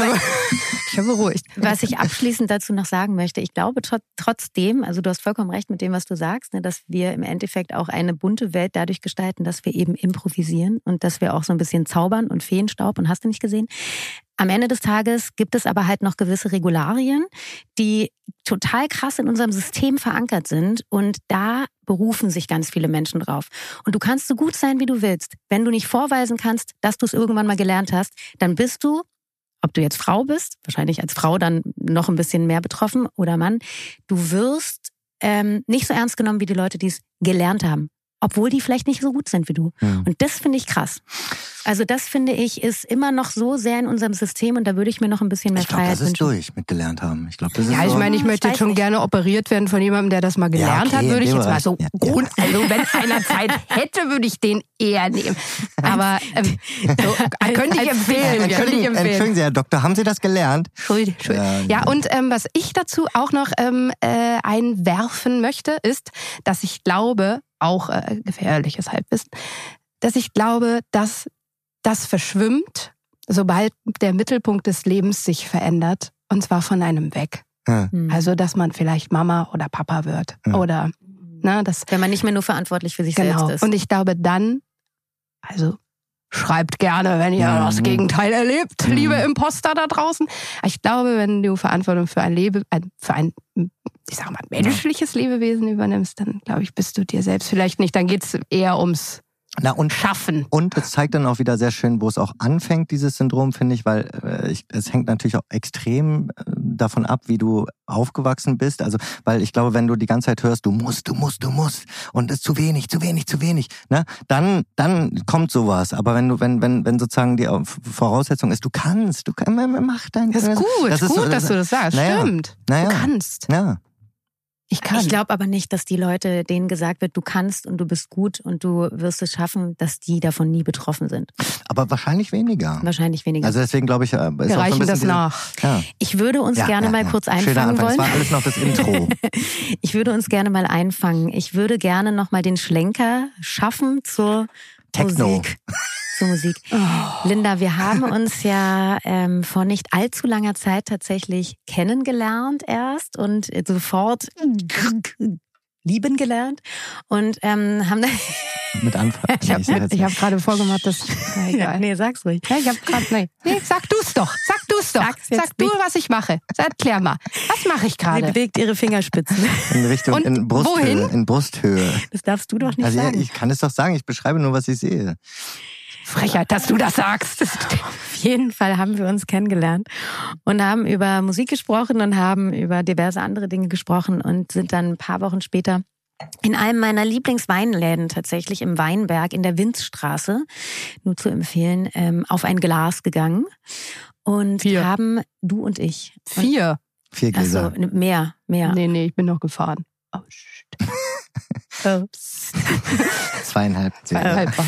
Ich bin beruhigt. Was ich abschließend dazu noch sagen möchte, ich glaube trotzdem, also du hast vollkommen recht mit dem, was du sagst, ne, dass wir im Endeffekt auch eine bunte Welt dadurch gestalten, dass wir eben improvisieren und dass wir auch so ein bisschen zaubern und Feenstaub und hast du nicht gesehen. Am Ende des Tages gibt es aber halt noch gewisse Regularien, die total krass in unserem System verankert sind und da berufen sich ganz viele Menschen drauf. Und du kannst so gut sein, wie du willst. Wenn du nicht vorweisen kannst, dass du es irgendwann mal gelernt hast, dann bist du, ob du jetzt Frau bist, wahrscheinlich als Frau dann noch ein bisschen mehr betroffen oder Mann, du wirst ähm, nicht so ernst genommen wie die Leute, die es gelernt haben obwohl die vielleicht nicht so gut sind wie du. Ja. Und das finde ich krass. Also das finde ich ist immer noch so sehr in unserem System und da würde ich mir noch ein bisschen mehr ich glaub, Freiheit das ist durch mit gelernt haben. Ich glaube, das ist Ja, ich meine, ich möchte jetzt schon nicht. gerne operiert werden von jemandem, der das mal gelernt ja, okay, hat, würde ich jetzt mal so ja, Grund, also wenn einer Zeit hätte, würde ich den eher nehmen. Aber ähm, so, könnte ich empfehlen, könnte ich empfehlen. Entschuldigen Sie, Herr Doktor, haben Sie das gelernt? Entschuldigung. Entschuldigung. Ja, und ähm, was ich dazu auch noch ähm, äh, einwerfen möchte, ist, dass ich glaube, auch äh, gefährliches Halbwissen, dass ich glaube, dass das verschwimmt, sobald der Mittelpunkt des Lebens sich verändert, und zwar von einem weg. Ja. Hm. Also, dass man vielleicht Mama oder Papa wird ja. oder ne, das. Wenn man nicht mehr nur verantwortlich für sich genau. selbst ist. Und ich glaube dann, also schreibt gerne, wenn ihr mhm. das Gegenteil erlebt, mhm. liebe Imposter da draußen. Ich glaube, wenn du Verantwortung für ein Leben, für ein ich sag mal, menschliches Lebewesen übernimmst, dann glaube ich, bist du dir selbst vielleicht nicht. Dann geht's eher ums na und schaffen. Und es zeigt dann auch wieder sehr schön, wo es auch anfängt, dieses Syndrom, finde ich, weil äh, ich, es hängt natürlich auch extrem äh, davon ab, wie du aufgewachsen bist. Also, weil ich glaube, wenn du die ganze Zeit hörst, du musst, du musst, du musst und es ist zu wenig, zu wenig, zu wenig, ne, dann, dann kommt sowas. Aber wenn du, wenn, wenn, wenn sozusagen die Voraussetzung ist, du kannst, du kannst, mach dein. Das ist gut, das ist gut, so, das, dass du das sagst. Naja, Stimmt. Naja, du kannst. Ja. Ich kann. Ich glaube aber nicht, dass die Leute, denen gesagt wird, du kannst und du bist gut und du wirst es schaffen, dass die davon nie betroffen sind. Aber wahrscheinlich weniger. Wahrscheinlich weniger. Also deswegen glaube ich, äh, ist Wir reichen so das nach. Ja. Ich würde uns ja, gerne ja, mal kurz einfangen wollen. Das war alles noch das Intro. ich würde uns gerne mal einfangen. Ich würde gerne noch mal den Schlenker schaffen zur Techno. Musik zur Musik. Oh. Linda, wir haben uns ja ähm, vor nicht allzu langer Zeit tatsächlich kennengelernt erst und sofort lieben gelernt und ähm, haben dann mit Anfang. Ich habe hab gerade vorgemacht, dass na, egal. Ja, nee, sag's ruhig. Ja, ich habe gerade nee, nee, sag du's doch. Sag du's doch. Sag's sag du, was ich mache. Erklär mal. Was mache ich gerade? Sie bewegt ihre Fingerspitzen in Richtung und in Brusthöhe, wohin? in Brusthöhe. Das darfst du doch nicht also, sagen. Ja, ich kann es doch sagen, ich beschreibe nur, was ich sehe. Frechheit, dass du das sagst. Auf jeden Fall haben wir uns kennengelernt und haben über Musik gesprochen und haben über diverse andere Dinge gesprochen und sind dann ein paar Wochen später in einem meiner Lieblingsweinläden tatsächlich im Weinberg in der Winzstraße, nur zu empfehlen, ähm, auf ein Glas gegangen und Vier. haben du und ich. Vier. Vier Gläser. Also mehr, mehr. Nee, nee, ich bin noch gefahren. Oh, Ups. Zweieinhalb. Zweieinhalb. Ja.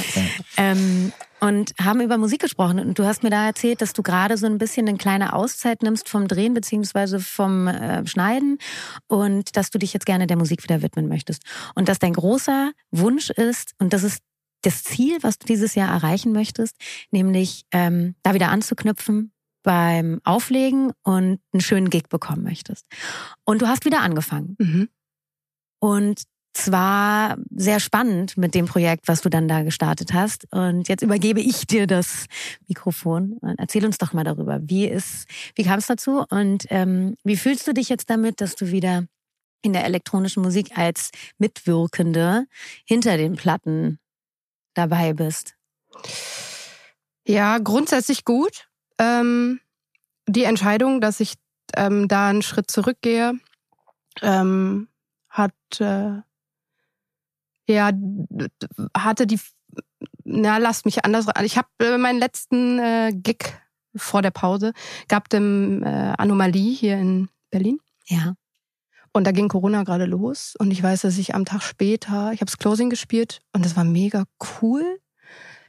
Ähm, und haben über Musik gesprochen. Und du hast mir da erzählt, dass du gerade so ein bisschen eine kleine Auszeit nimmst vom Drehen beziehungsweise vom äh, Schneiden und dass du dich jetzt gerne der Musik wieder widmen möchtest. Und dass dein großer Wunsch ist, und das ist das Ziel, was du dieses Jahr erreichen möchtest, nämlich ähm, da wieder anzuknüpfen beim Auflegen und einen schönen Gig bekommen möchtest. Und du hast wieder angefangen. Mhm. Und zwar sehr spannend mit dem Projekt, was du dann da gestartet hast. Und jetzt übergebe ich dir das Mikrofon. Erzähl uns doch mal darüber. Wie ist, wie kam es dazu? Und ähm, wie fühlst du dich jetzt damit, dass du wieder in der elektronischen Musik als Mitwirkende hinter den Platten dabei bist? Ja, grundsätzlich gut. Ähm, die Entscheidung, dass ich ähm, da einen Schritt zurückgehe, ähm, hat äh, ja hatte die na lasst mich anders ich habe äh, meinen letzten äh, Gig vor der Pause gab dem äh, Anomalie hier in Berlin. Ja. Und da ging Corona gerade los und ich weiß dass ich am Tag später ich habe das Closing gespielt und das war mega cool.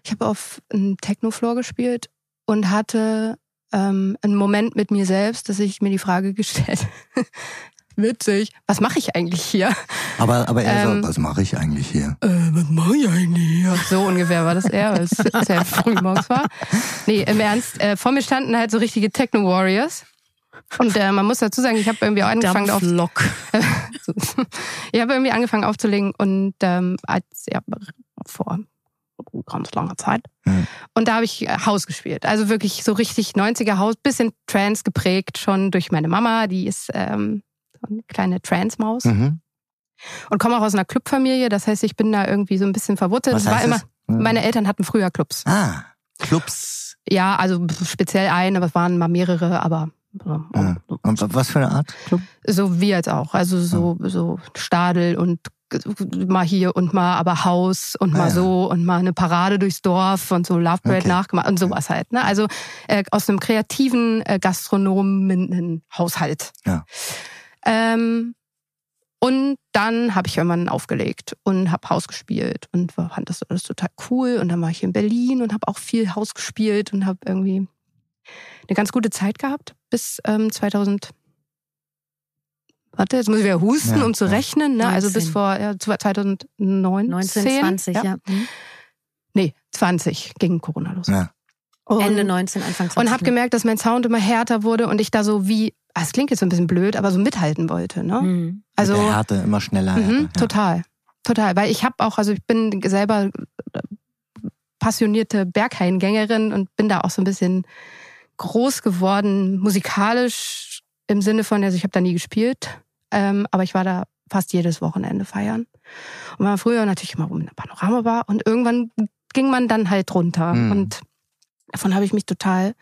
Ich habe auf einem Techno-Floor gespielt und hatte ähm, einen Moment mit mir selbst, dass ich mir die Frage gestellt witzig, was mache ich eigentlich hier? Aber, aber er ähm, so, was mache ich eigentlich hier? Äh, was mache ich eigentlich hier? So ungefähr war das eher, weil es sehr früh morgens war. Nee, im Ernst, äh, vor mir standen halt so richtige Techno-Warriors. Und äh, man muss dazu sagen, ich habe irgendwie auch angefangen auf ich habe irgendwie angefangen aufzulegen und ähm, als ja, vor ganz langer Zeit. Mhm. Und da habe ich äh, Haus gespielt. Also wirklich so richtig 90er Haus, bisschen Trance geprägt schon durch meine Mama, die ist ähm, eine kleine Trance-Maus. Mhm. Und komme auch aus einer Clubfamilie, das heißt, ich bin da irgendwie so ein bisschen verwurzelt. Was heißt immer, mhm. meine Eltern hatten früher Clubs. Ah, Clubs. Ja, also speziell ein, aber es waren mal mehrere, aber ja. Und was für eine Art Club? So wie jetzt auch. Also so, so Stadel und mal hier und mal aber Haus und mal ah, ja. so und mal eine Parade durchs Dorf und so Love Parade okay. nachgemacht und sowas halt. Ne? Also äh, aus einem kreativen äh, Gastronomen Haushalt. Ja. Ähm, und dann habe ich irgendwann aufgelegt und habe Haus gespielt und fand das alles total cool. Und dann war ich in Berlin und habe auch viel Haus gespielt und habe irgendwie eine ganz gute Zeit gehabt bis ähm, 2000. Warte, jetzt muss ich wieder husten, ja, um zu ja. rechnen. Ne? Also bis vor ja, 2019. 19, 20, ja. ja. Mhm. Nee, 20 ging Corona los. Ja. Und, Ende 19, Anfang 20. Und habe gemerkt, dass mein Sound immer härter wurde und ich da so wie, es klingt jetzt so ein bisschen blöd, aber so mithalten wollte. Ne? Mhm. Also Mit der Härte immer schneller. Mhm, ja. Total, total. Weil ich habe auch, also ich bin selber passionierte Berghaingängerin und bin da auch so ein bisschen groß geworden, musikalisch im Sinne von, also ich habe da nie gespielt, ähm, aber ich war da fast jedes Wochenende feiern. Und war früher natürlich immer rum in der Panorama war und irgendwann ging man dann halt runter mhm. und davon habe ich mich total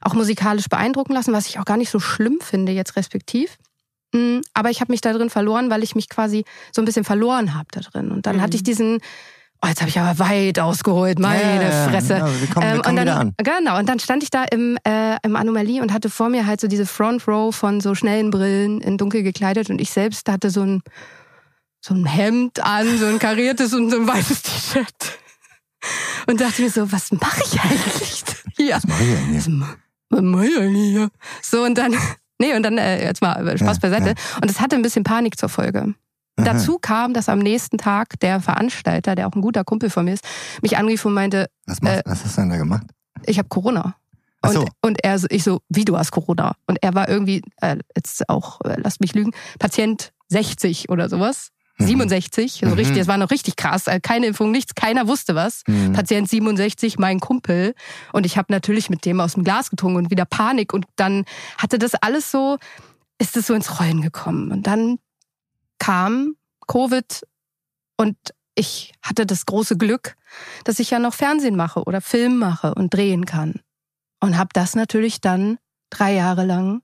auch musikalisch beeindrucken lassen, was ich auch gar nicht so schlimm finde jetzt respektiv. Mm, aber ich habe mich da drin verloren, weil ich mich quasi so ein bisschen verloren habe da drin. Und dann mhm. hatte ich diesen Oh, jetzt habe ich aber weit ausgeholt, meine ja, Fresse. Ja, wir kommen, wir ähm, kommen und dann, an. Genau, und dann stand ich da im, äh, im Anomalie und hatte vor mir halt so diese Front Row von so schnellen Brillen in dunkel gekleidet und ich selbst hatte so ein, so ein Hemd an, so ein kariertes und so ein weißes T-Shirt. Und dachte mir so, was mache ich eigentlich hier? Was mache ich eigentlich So und dann, nee, und dann, äh, jetzt mal Spaß ja, beiseite. Und es hatte ein bisschen Panik zur Folge. Mhm. Dazu kam, dass am nächsten Tag der Veranstalter, der auch ein guter Kumpel von mir ist, mich anrief und meinte, was, machst, äh, was hast du denn da gemacht? Ich habe Corona. Und, so. und er, ich so, wie du hast Corona? Und er war irgendwie, äh, jetzt auch, äh, lasst mich lügen, Patient 60 oder sowas. 67, mhm. also richtig, mhm. das war noch richtig krass, äh, keine Impfung, nichts, keiner wusste was. Mhm. Patient 67, mein Kumpel. Und ich habe natürlich mit dem aus dem Glas getrunken und wieder Panik. Und dann hatte das alles so, ist es so ins Rollen gekommen. Und dann kam Covid und ich hatte das große Glück, dass ich ja noch Fernsehen mache oder Film mache und drehen kann. Und habe das natürlich dann drei Jahre lang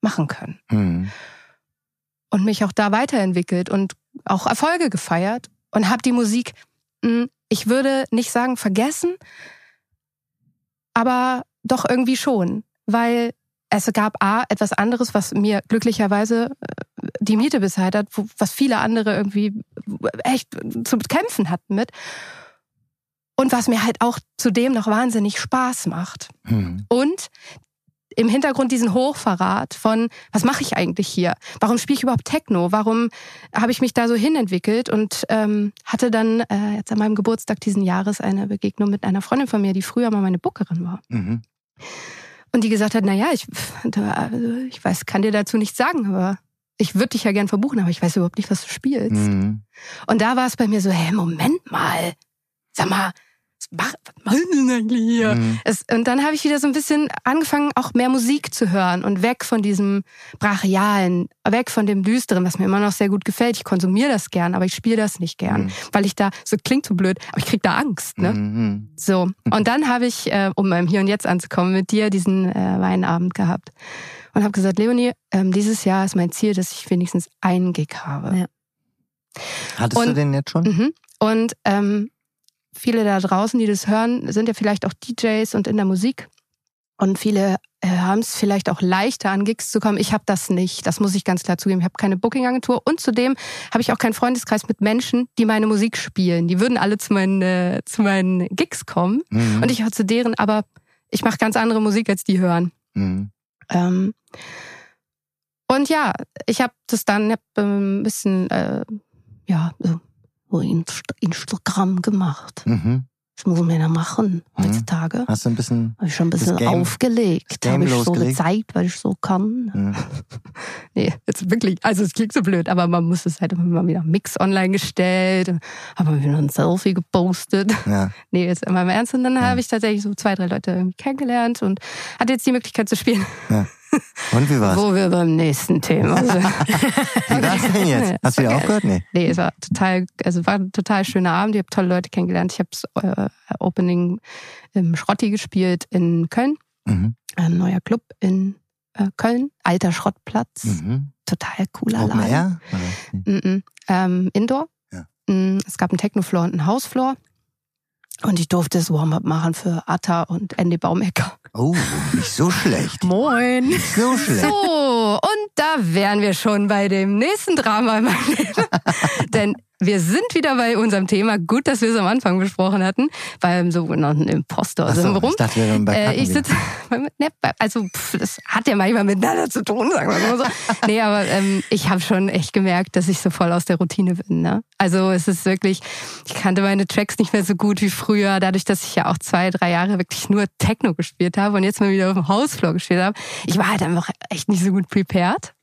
machen können. Mhm. Und mich auch da weiterentwickelt und auch Erfolge gefeiert und habe die Musik, hm, ich würde nicht sagen vergessen, aber doch irgendwie schon, weil es gab A, etwas anderes, was mir glücklicherweise äh, die Miete bezahlt hat, was viele andere irgendwie echt zu kämpfen hatten mit. Und was mir halt auch zudem noch wahnsinnig Spaß macht. Mhm. Und im Hintergrund diesen Hochverrat von, was mache ich eigentlich hier? Warum spiele ich überhaupt Techno? Warum habe ich mich da so hinentwickelt? Und ähm, hatte dann äh, jetzt an meinem Geburtstag diesen Jahres eine Begegnung mit einer Freundin von mir, die früher mal meine Bookerin war. Mhm. Und die gesagt hat, na ja, ich, also ich weiß, kann dir dazu nichts sagen, aber ich würde dich ja gern verbuchen, aber ich weiß überhaupt nicht, was du spielst. Mhm. Und da war es bei mir so, hey, Moment mal, sag mal, was machen Sie denn eigentlich hier? Mhm. Es, und dann habe ich wieder so ein bisschen angefangen, auch mehr Musik zu hören und weg von diesem Brachialen, weg von dem Düsteren, was mir immer noch sehr gut gefällt. Ich konsumiere das gern, aber ich spiele das nicht gern, Mhm. weil ich da, so klingt so blöd, aber ich krieg da Angst. Ne? Mhm. So, und dann habe ich, äh, um beim Hier und Jetzt anzukommen, mit dir diesen äh, Weinabend gehabt und habe gesagt, Leonie, ähm, dieses Jahr ist mein Ziel, dass ich wenigstens einen Gig habe. Ja. Hattest du Und- den jetzt schon? Mhm. Und ähm, viele da draußen, die das hören, sind ja vielleicht auch DJs und in der Musik. Und viele äh, haben es vielleicht auch leichter, an Gigs zu kommen. Ich habe das nicht. Das muss ich ganz klar zugeben. Ich habe keine Booking-Agentur und zudem habe ich auch keinen Freundeskreis mit Menschen, die meine Musik spielen. Die würden alle zu meinen, äh, zu meinen Gigs kommen Mhm. und ich höre zu deren, aber ich mache ganz andere Musik, als die hören. Mhm. Ähm, und ja, ich habe das dann hab, ähm, ein bisschen, äh, ja, so, so Inst Instagram gemacht. Mhm. Das muss man ja machen Mhm. heutzutage. Hast du ein bisschen. Habe ich schon ein bisschen Game- aufgelegt. Habe ich so gezeigt, weil ich so kann. Mhm. Nee, jetzt wirklich, also es klingt so blöd, aber man muss es halt immer wieder Mix online gestellt, habe mal wieder ein Selfie gepostet. Ja. Nee, jetzt immer im Ernst. Und dann Ja. habe ich tatsächlich so zwei, drei Leute irgendwie kennengelernt und hatte jetzt die Möglichkeit zu spielen. Und wie war's? Wo wir beim nächsten Thema sind. Wie war's denn jetzt? Hast du wieder okay. aufgehört? Nee. Nee, es war total, also war ein total schöner Abend. Ich habe tolle Leute kennengelernt. Ich habe äh, Opening im Schrotti gespielt in Köln. Mhm. Ein neuer Club in äh, Köln. Alter Schrottplatz. Mhm. Total cooler Open Laden. Air? -mm. Ähm, Indoor. Ja. Mm, Es gab einen Techno-Floor und einen Hausfloor. Und ich durfte das Warm-up machen für Atta und Andy Baumecker. Oh, nicht so schlecht. Moin. Nicht so schlecht. So, und da wären wir schon bei dem nächsten Drama in meinem Leben. Denn wir sind wieder bei unserem Thema. Gut, dass wir es am Anfang besprochen hatten, beim sogenannten Impostor-Syndrom. Achso, ich dachte, wir wären bei Äh, ich sitze, ne, also pff, das hat ja manchmal miteinander zu tun, sagen wir mal so. Nee, aber ähm, ich habe schon echt gemerkt, dass ich so voll aus der Routine bin. Ne? Also es ist wirklich, ich kannte meine Tracks nicht mehr so gut wie früher, dadurch, dass ich ja auch zwei, drei Jahre wirklich nur Techno gespielt habe und jetzt mal wieder auf dem Hausfloor gespielt habe. Ich war halt einfach echt nicht so gut prepared.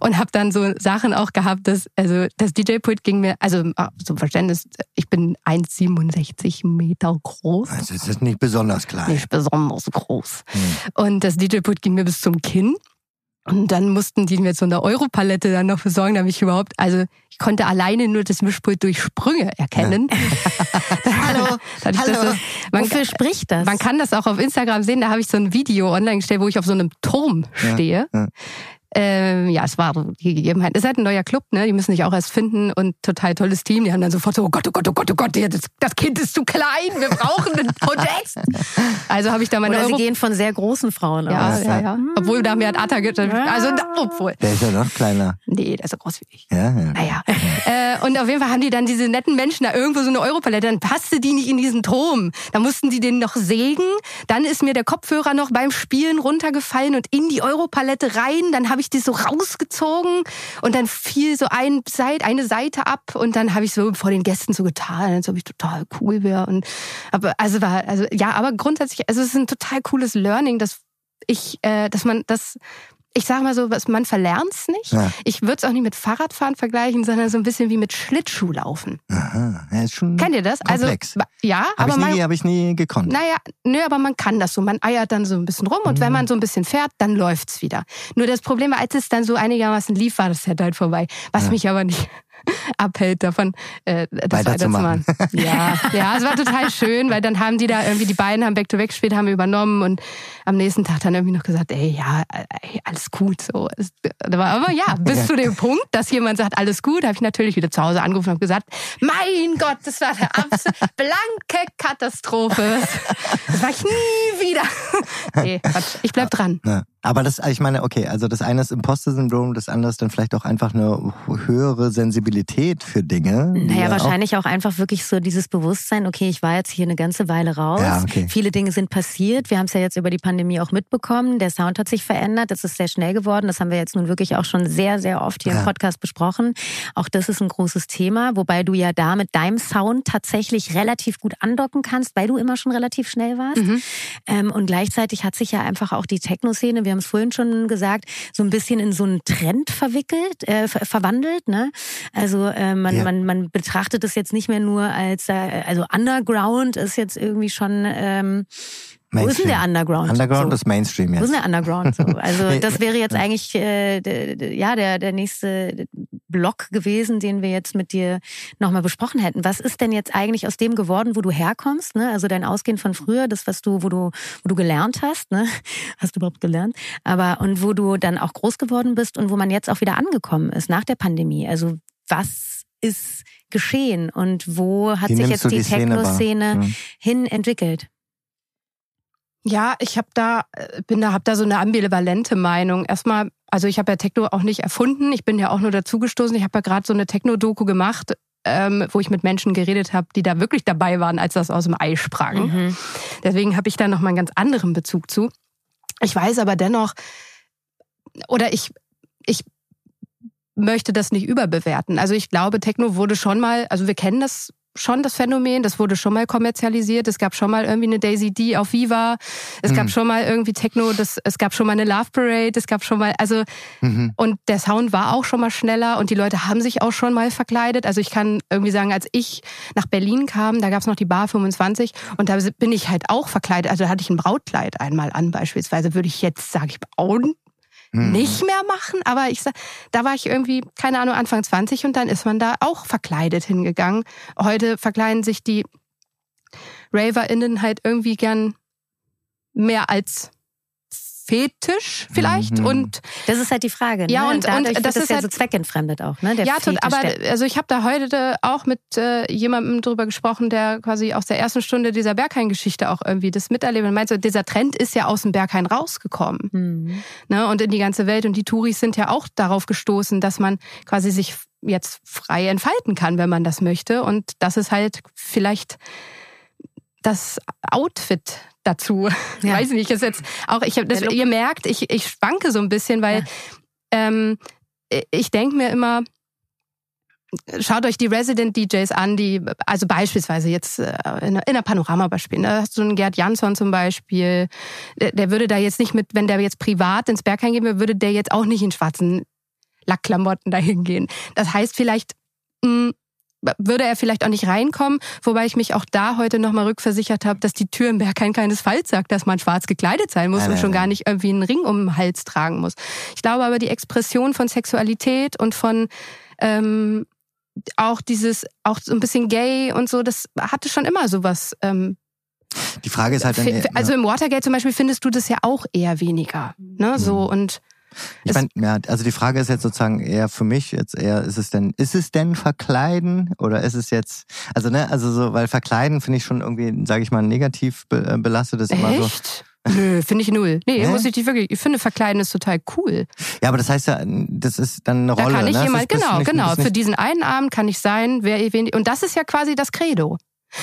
Und habe dann so Sachen auch gehabt, dass also das DJ-Pult ging mir, also ah, zum Verständnis, ich bin 1,67 Meter groß Also, es ist nicht besonders klein. nicht besonders groß. Hm. Und das DJ-Pult ging mir bis zum Kinn. Und dann mussten die mir so eine Europalette dann noch besorgen, damit ich überhaupt, also ich konnte alleine nur das Mischpult durch Sprünge erkennen. Hallo, Dadurch, dass hallo. das- man, Wofür spricht das? man kann das auch auf Instagram sehen, da habe ich so ein Video online gestellt, wo ich auf so einem Turm Ja, stehe. ja. Ähm, ja, es war die Gegebenheit. Es ist halt ein neuer Club, ne? Die müssen sich auch erst finden und total tolles Team. Die haben dann sofort so, oh Gott, oh Gott, oh Gott, oh Gott, das, das Kind ist zu klein, wir brauchen einen Podest. Also habe ich da meine Oder sie Euro gehen von sehr großen Frauen ja, aus. ja, ja. Obwohl da mir hat Atta also obwohl. Der ist ja noch kleiner. Nee, der ist so groß wie ich. Ja, ja. Naja. äh, und auf jeden Fall haben die dann diese netten Menschen da irgendwo so eine Europalette, dann passte die nicht in diesen Turm. Da mussten die den noch sägen. Dann ist mir der Kopfhörer noch beim Spielen runtergefallen und in die Europalette rein. Dann habe ich die so rausgezogen und dann fiel so ein Seite, eine Seite ab und dann habe ich so vor den Gästen so getan, als ob ich total cool wäre. Und aber also war also ja, aber grundsätzlich, also es ist ein total cooles Learning, dass ich, äh, dass man das ich sage mal so, was- man verlernt's nicht. Ja. Ich würde es auch nicht mit Fahrradfahren vergleichen, sondern so ein bisschen wie mit Schlittschuhlaufen. Aha. Ja, ist schon Kennt ihr das? komplex. Also ja, Hab aber ich, man nie, hab ich nie gekonnt. naja, nö, aber man kann das so. Man eiert dann so ein bisschen rum und Mhm. wenn man so ein bisschen fährt, dann läuft's wieder. Nur das Problem war, als es dann so einigermaßen lief, war das halt vorbei. Was Ja. mich aber nicht abhält davon, äh, das Weiterzumachen. weiterzumachen. ja, ja, es war total schön, weil dann haben die da irgendwie, die beiden haben Back-to-Back gespielt, haben übernommen und am nächsten Tag dann irgendwie noch gesagt, ey, ja, ey, alles gut. So. Aber ja, bis zu dem Punkt, dass jemand sagt, alles gut, habe ich natürlich wieder zu Hause angerufen und hab gesagt, mein Gott, das war eine absolut blanke Katastrophe. Das war ich nie wieder. Nee, Quatsch, ich bleib dran. Ja. Aber das, ich meine, okay, also das eine ist Imposter-Syndrom, das andere ist dann vielleicht auch einfach eine höhere Sensibilität für Dinge. Naja, ja wahrscheinlich auch einfach wirklich so dieses Bewusstsein, okay, ich war jetzt hier eine ganze Weile raus. Ja, okay. Viele Dinge sind passiert. Wir haben es ja jetzt über die Pandemie auch mitbekommen. Der Sound hat sich verändert. Es ist sehr schnell geworden. Das haben wir jetzt nun wirklich auch schon sehr, sehr oft hier Ja. im Podcast besprochen. Auch das ist ein großes Thema, wobei du ja da mit deinem Sound tatsächlich relativ gut andocken kannst, weil du immer schon relativ schnell warst. Mhm. Ähm, und gleichzeitig hat sich ja einfach auch die Techno-Szene, wir haben es vorhin schon gesagt, so ein bisschen in so einen Trend verwickelt, äh, ver verwandelt. Ne? Also äh, man, ja. man, man betrachtet es jetzt nicht mehr nur als, äh, also Underground ist jetzt irgendwie schon ähm, Mainstream. Wo ist denn der Underground? Underground so. ist Mainstream jetzt. Wo ist denn der Underground? So? Also das wäre jetzt eigentlich äh, ja der der nächste Block gewesen, den wir jetzt mit dir nochmal besprochen hätten. Was ist denn jetzt eigentlich aus dem geworden, wo du herkommst? Ne? Also dein Ausgehen von früher, das was du, wo du, wo du gelernt hast, ne? Hast du überhaupt gelernt? Aber und wo du dann auch groß geworden bist und wo man jetzt auch wieder angekommen ist nach der Pandemie. Also was ist geschehen und wo hat Wie sich jetzt die, die Techno-Szene mhm. hin entwickelt? Ja, ich habe da äh, bin da habe da so eine ambivalente Meinung. Erstmal, also ich habe ja Techno auch nicht erfunden. Ich bin ja auch nur dazugestoßen. Ich habe ja gerade so eine Techno-Doku gemacht, ähm, wo ich mit Menschen geredet habe, die da wirklich dabei waren, als das aus dem Ei sprang. Mhm. Deswegen habe ich da noch mal einen ganz anderen Bezug zu. Ich weiß aber dennoch, oder ich ich möchte das nicht überbewerten. Also ich glaube, Techno wurde schon mal, also wir kennen das schon das Phänomen, das wurde schon mal kommerzialisiert. Es gab schon mal irgendwie eine Daisy D auf Viva. Es mhm. gab schon mal irgendwie Techno, das, es gab schon mal eine Love Parade, es gab schon mal, also, mhm. und der Sound war auch schon mal schneller und die Leute haben sich auch schon mal verkleidet. Also ich kann irgendwie sagen, als ich nach Berlin kam, da gab es noch die Bar 25 und da bin ich halt auch verkleidet. Also da hatte ich ein Brautkleid einmal an beispielsweise. Würde ich jetzt, sage ich, auch hm. nicht mehr machen. Aber ich sag, da war ich irgendwie, keine Ahnung, Anfang 20 und dann ist man da auch verkleidet hingegangen. Heute verkleiden sich die RaverInnen halt irgendwie gern mehr als Fetisch vielleicht mhm. und das ist halt die Frage. Ne? Ja und, Dadurch und das ist ja halt so zweckentfremdet auch, ne? Der ja, Fetisch, aber also ich habe da heute auch mit äh, jemandem drüber gesprochen, der quasi aus der ersten Stunde dieser Berghain-Geschichte auch irgendwie das miterlebt und meinte, dieser Trend ist ja aus dem Berghain rausgekommen, mhm. ne? Und in die ganze Welt und die Touris sind ja auch darauf gestoßen, dass man quasi sich jetzt frei entfalten kann, wenn man das möchte und das ist halt vielleicht das Outfit dazu. Ja. Weiß nicht, ist jetzt auch, ich habe das, ihr merkt, ich, ich schwanke so ein bisschen, weil ja. ähm, ich denke mir immer, Schaut euch die Resident DJs an, die, also beispielsweise jetzt äh, in der Panorama beispiel, da hast du einen Gerd Jansson zum Beispiel, der, der würde da jetzt nicht mit, wenn der jetzt privat ins Berg eingehen würde, würde der jetzt auch nicht in schwarzen Lackklamotten dahin gehen. Das heißt vielleicht, mh, würde er vielleicht auch nicht reinkommen, wobei ich mich auch da heute nochmal rückversichert habe, dass die Tür im Berg kein keinesfalls sagt, dass man schwarz gekleidet sein muss nein, und schon nein. gar nicht irgendwie einen Ring um den Hals tragen muss. Ich glaube aber, die Expression von Sexualität und von ähm, auch dieses, auch so ein bisschen gay und so, das hatte schon immer sowas. Ähm, die Frage ist halt dann, also im Watergate zum Beispiel findest du das ja auch eher weniger, ne? So mhm. und ich meine, ja, also die Frage ist jetzt sozusagen eher für mich jetzt eher, ist es denn, ist es denn verkleiden oder ist es jetzt, also ne, also so, weil verkleiden finde ich schon irgendwie, sage ich mal, negativ äh, belastet ist immer so. Nö, finde ich null. Nee, Hä? muss ich dich wirklich. Ich finde, verkleiden ist total cool. Ja, aber das heißt ja, das ist dann eine Rolle. Da kann ich ne? jemand, genau, nicht, genau. Für diesen einen Abend kann ich sein, wer und das ist ja quasi das Credo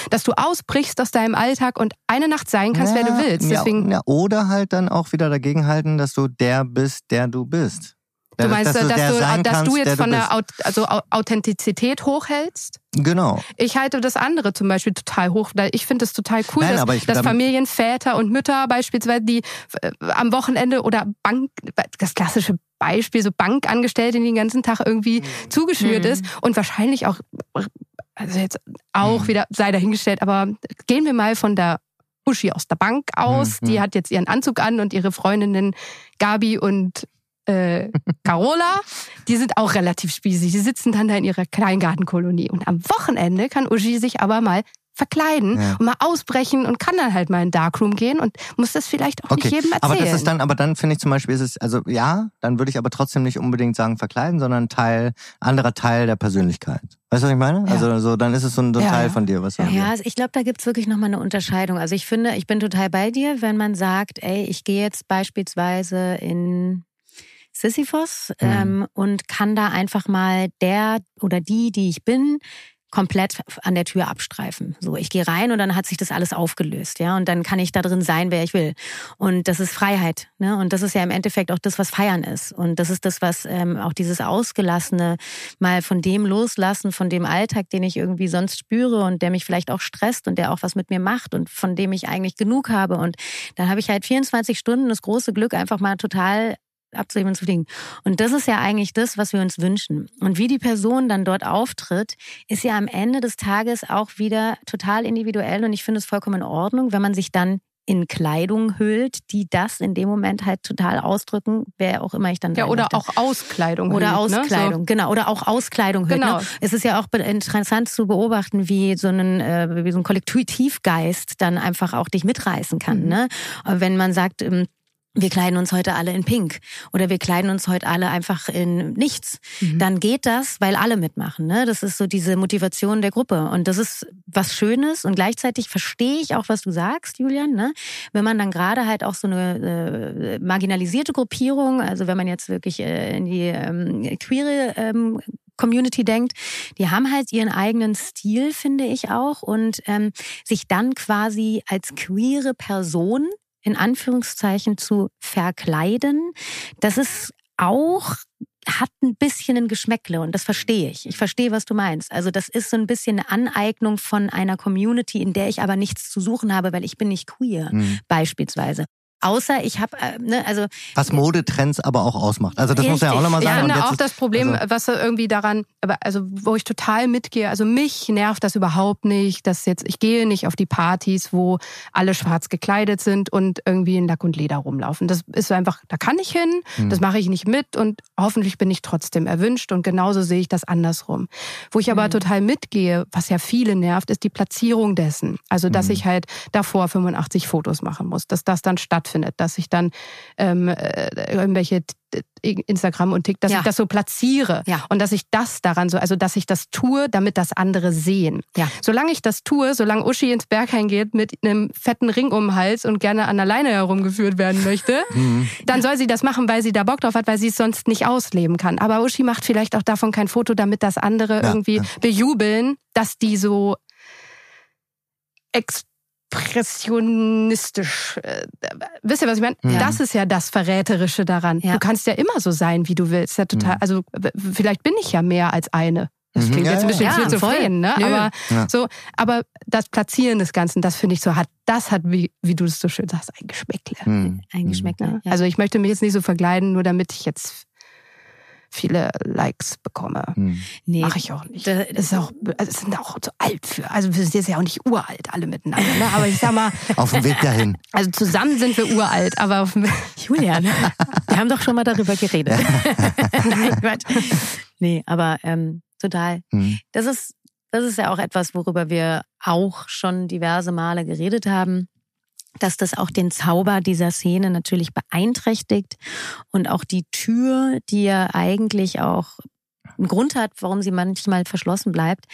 dass du ausbrichst aus deinem Alltag und eine Nacht sein kannst, ja, wer du willst. Deswegen ja, oder halt dann auch wieder dagegenhalten, dass du der bist, der du bist. Du meinst, dass, du, dass, du, dass du jetzt von der also Authentizität hochhältst? Genau. Ich halte das andere zum Beispiel total hoch. Ich finde es total cool, Nein, dass, dass Familienväter und Mütter beispielsweise, die äh, am Wochenende oder Bank, das klassische Beispiel, so Bankangestellte, die den ganzen Tag irgendwie mhm. zugeschnürt mhm. ist und wahrscheinlich auch also jetzt auch mhm. wieder sei dahingestellt, aber gehen wir mal von der Uschi aus der Bank aus. Mhm. Die hat jetzt ihren Anzug an und ihre Freundinnen Gabi und äh, Carola, die sind auch relativ spießig. Die sitzen dann da in ihrer Kleingartenkolonie. Und am Wochenende kann Uschi sich aber mal verkleiden ja. und mal ausbrechen und kann dann halt mal in Darkroom gehen und muss das vielleicht auch okay. nicht jedem erzählen. Aber das ist dann, aber dann finde ich zum Beispiel ist es, also ja, dann würde ich aber trotzdem nicht unbedingt sagen verkleiden, sondern Teil, anderer Teil der Persönlichkeit. Weißt du, was ich meine? Ja. Also so, dann ist es so ein, so ja. Teil von dir, was Ja, ja ich glaube, da gibt's wirklich nochmal eine Unterscheidung. Also ich finde, ich bin total bei dir, wenn man sagt, ey, ich gehe jetzt beispielsweise in Sisyphos mhm. ähm, und kann da einfach mal der oder die, die ich bin, komplett an der Tür abstreifen. So, ich gehe rein und dann hat sich das alles aufgelöst, ja, und dann kann ich da drin sein, wer ich will. Und das ist Freiheit, ne? Und das ist ja im Endeffekt auch das, was Feiern ist. Und das ist das, was ähm, auch dieses ausgelassene mal von dem loslassen, von dem Alltag, den ich irgendwie sonst spüre und der mich vielleicht auch stresst und der auch was mit mir macht und von dem ich eigentlich genug habe. Und dann habe ich halt 24 Stunden das große Glück, einfach mal total abzuheben und zu fliegen. Und das ist ja eigentlich das, was wir uns wünschen. Und wie die Person dann dort auftritt, ist ja am Ende des Tages auch wieder total individuell und ich finde es vollkommen in Ordnung, wenn man sich dann in Kleidung hüllt, die das in dem Moment halt total ausdrücken, wer auch immer ich dann Ja, oder möchte. auch Auskleidung. Oder hüllt, Auskleidung, Ne? So. genau. Oder auch Auskleidung hüllt. Genau. Ne? Es ist ja auch interessant zu beobachten, wie so, ein, äh, wie so ein Kollektivgeist dann einfach auch dich mitreißen kann. Mhm. Ne? Wenn man sagt, ähm, wir kleiden uns heute alle in Pink oder wir kleiden uns heute alle einfach in nichts, Mhm. dann geht das, weil alle mitmachen. Ne? Das ist so diese Motivation der Gruppe. Und das ist was Schönes und gleichzeitig verstehe ich auch, was du sagst, Julian. Ne? Wenn man dann gerade halt auch so eine äh, marginalisierte Gruppierung, also wenn man jetzt wirklich äh, in die ähm, queere ähm, Community denkt, die haben halt ihren eigenen Stil, finde ich auch, und ähm, sich dann quasi als queere Person in Anführungszeichen zu verkleiden, das ist auch hat ein bisschen ein Geschmäckle und das verstehe ich. Ich verstehe, was du meinst. Also das ist so ein bisschen eine Aneignung von einer Community, in der ich aber nichts zu suchen habe, weil ich bin nicht queer, Mhm. beispielsweise. Außer ich habe, äh, ne, also Was Modetrends aber auch ausmacht. Also das muss man ja auch nochmal Ich sagen. Und finde auch ist- das Problem, also- was irgendwie daran, aber also wo ich total mitgehe, also mich nervt das überhaupt nicht, dass jetzt, ich gehe nicht auf die Partys, wo alle schwarz gekleidet sind und irgendwie in Lack und Leder rumlaufen. Das ist einfach, da kann ich hin, Hm. das mache ich nicht mit und hoffentlich bin ich trotzdem erwünscht und genauso sehe ich das andersrum. Wo ich aber Hm. total mitgehe, was ja viele nervt, ist die Platzierung dessen. Also, dass Hm. ich halt davor 85 Fotos machen muss, dass das dann stattfindet, dass ich dann ähm, äh, irgendwelche Instagram und TikTok, dass Ja. ich das so platziere Ja. und dass ich das daran so, also dass ich das tue, damit das andere sehen. Ja. Solange ich das tue, solange Uschi ins Berghain geht mit einem fetten Ring um den Hals und gerne an der Leine herumgeführt werden möchte, Mhm. dann soll sie das machen, weil sie da Bock drauf hat, weil sie es sonst nicht ausleben kann. Aber Uschi macht vielleicht auch davon kein Foto, damit das andere Ja, irgendwie bejubeln, dass die so expressionistisch. Äh, wisst ihr, was ich meine? Ja. Das ist ja das Verräterische daran. Ja. Du kannst ja immer so sein, wie du willst. Ja, total. Mhm. Also vielleicht bin ich ja mehr als eine. Das Mhm. klingt Ja, jetzt ein bisschen ja. Ja, schizophren, ne? Nö. Aber Ja. so, aber das Platzieren des Ganzen, das finde ich so hat, das hat, wie, wie du es so schön sagst, ein Geschmäckle. Mhm. ein Geschmäckle. Ja. Also ich möchte mich jetzt nicht so verkleiden, nur damit ich jetzt viele Likes bekomme. Mhm. nee, Mache ich auch nicht. Da- Das ist auch, also es sind auch zu alt für. Also wir sind jetzt ja auch nicht uralt alle miteinander. Ne? Aber ich sag mal, Auf dem Weg dahin. also zusammen sind wir uralt, aber auf, Julian, wir haben doch schon mal darüber geredet. Nein, Quatsch. Nee, aber ähm, total. Mhm. Das ist, das ist ja auch etwas, worüber wir auch schon diverse Male geredet haben, dass das auch den Zauber dieser Szene natürlich beeinträchtigt und auch die Tür, die ja eigentlich auch einen Grund hat, warum sie manchmal verschlossen bleibt,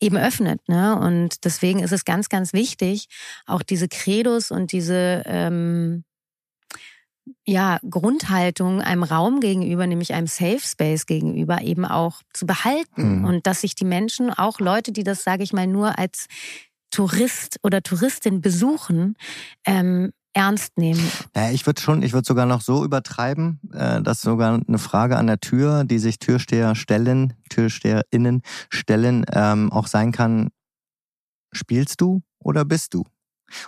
eben öffnet. Ne? Und deswegen ist es ganz, ganz wichtig, auch diese Credos und diese ähm, ja, Grundhaltung einem Raum gegenüber, nämlich einem Safe Space gegenüber, eben auch zu behalten. Mhm. Und dass sich die Menschen, auch Leute, die das, sage ich mal, nur als Tourist oder Touristin besuchen, ähm, ernst nehmen. Ja, ich würde schon, ich würde sogar noch so übertreiben, äh, dass sogar eine Frage an der Tür, die sich Türsteher stellen, TürsteherInnen stellen, ähm, auch sein kann, spielst du oder bist du?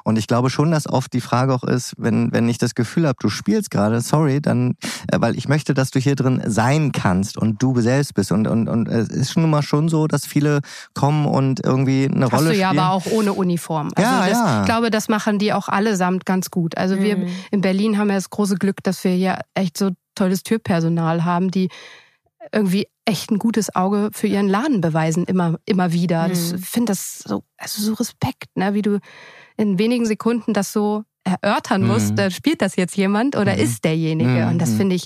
Und ich glaube schon, dass oft die Frage auch ist, wenn, wenn ich das Gefühl habe, du spielst gerade, sorry, dann, äh, weil ich möchte, dass du hier drin sein kannst und du selbst bist. Und, und, und es ist schon mal schon so, dass viele kommen und irgendwie eine hast Rolle du ja spielen. aber auch ohne Uniform. Also Ja, das, ja. ich glaube, das machen die auch allesamt ganz gut. Also wir Mhm. in Berlin haben ja das große Glück, dass wir hier echt so tolles Türpersonal haben, die irgendwie echt ein gutes Auge für ihren Laden beweisen, immer, immer wieder. Mhm. Ich finde das so, also so Respekt, ne? wie du in wenigen Sekunden das so erörtern musst, Mhm. da spielt das jetzt jemand oder Mhm. ist derjenige. Mhm. Und das finde ich,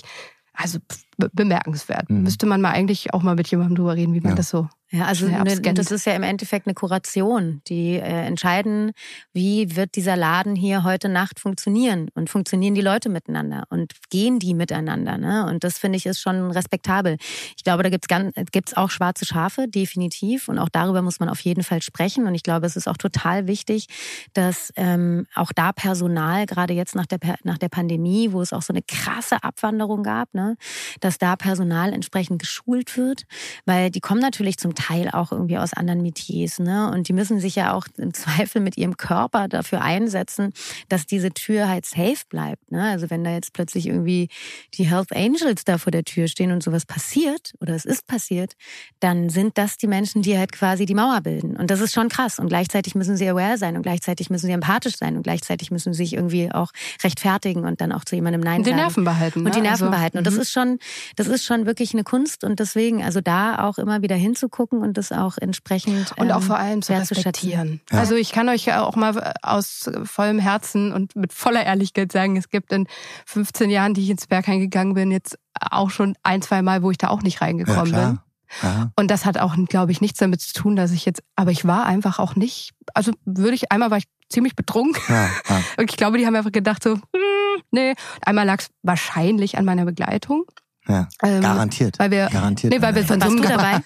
also pff, bemerkenswert. Mhm. Müsste man mal eigentlich auch mal mit jemandem drüber reden, wie man ja. das so ja, also ne, das ist ja im Endeffekt eine Kuration. Die äh, entscheiden, wie wird dieser Laden hier heute Nacht funktionieren und funktionieren die Leute miteinander und gehen die miteinander. Ne? Und das finde ich ist schon respektabel. Ich glaube, da gibt's ganz, gibt's auch schwarze Schafe, definitiv. Und auch darüber muss man auf jeden Fall sprechen. Und ich glaube, es ist auch total wichtig, dass ähm, auch da Personal, gerade jetzt nach der, nach der Pandemie, wo es auch so eine krasse Abwanderung gab, ne, dass da Personal entsprechend geschult wird, weil die kommen natürlich zum Teil auch irgendwie aus anderen Metiers. Ne? Und die müssen sich ja auch im Zweifel mit ihrem Körper dafür einsetzen, dass diese Tür halt safe bleibt. Ne? Also wenn da jetzt plötzlich irgendwie die Health Angels da vor der Tür stehen und sowas passiert oder es ist passiert, dann sind das die Menschen, die halt quasi die Mauer bilden. Und das ist schon krass. Und gleichzeitig müssen sie aware sein und gleichzeitig müssen sie empathisch sein und gleichzeitig müssen sie sich irgendwie auch rechtfertigen und dann auch zu jemandem Nein und sagen. Und die Nerven behalten. Und die ne? Nerven also, behalten. Und das mhm. ist schon, das ist schon wirklich eine Kunst und deswegen, also da auch immer wieder hinzugucken, und das auch entsprechend und auch vor allem zu respektieren. Ja. Also ich kann euch auch mal aus vollem Herzen und mit voller Ehrlichkeit sagen, es gibt in 15 Jahren, die ich ins Berghain gegangen bin, jetzt auch schon ein, zwei Mal, wo ich da auch nicht reingekommen ja, bin. Aha. Und das hat auch, glaube ich, nichts damit zu tun, dass ich jetzt, aber ich war einfach auch nicht, also würde ich, einmal war ich ziemlich betrunken. Ja, ja. Und ich glaube, die haben einfach gedacht so, hm, nee. Einmal lag es wahrscheinlich an meiner Begleitung. Ja, ähm, garantiert. Weil wir, garantiert. Nee, weil wir von Warst du dabei?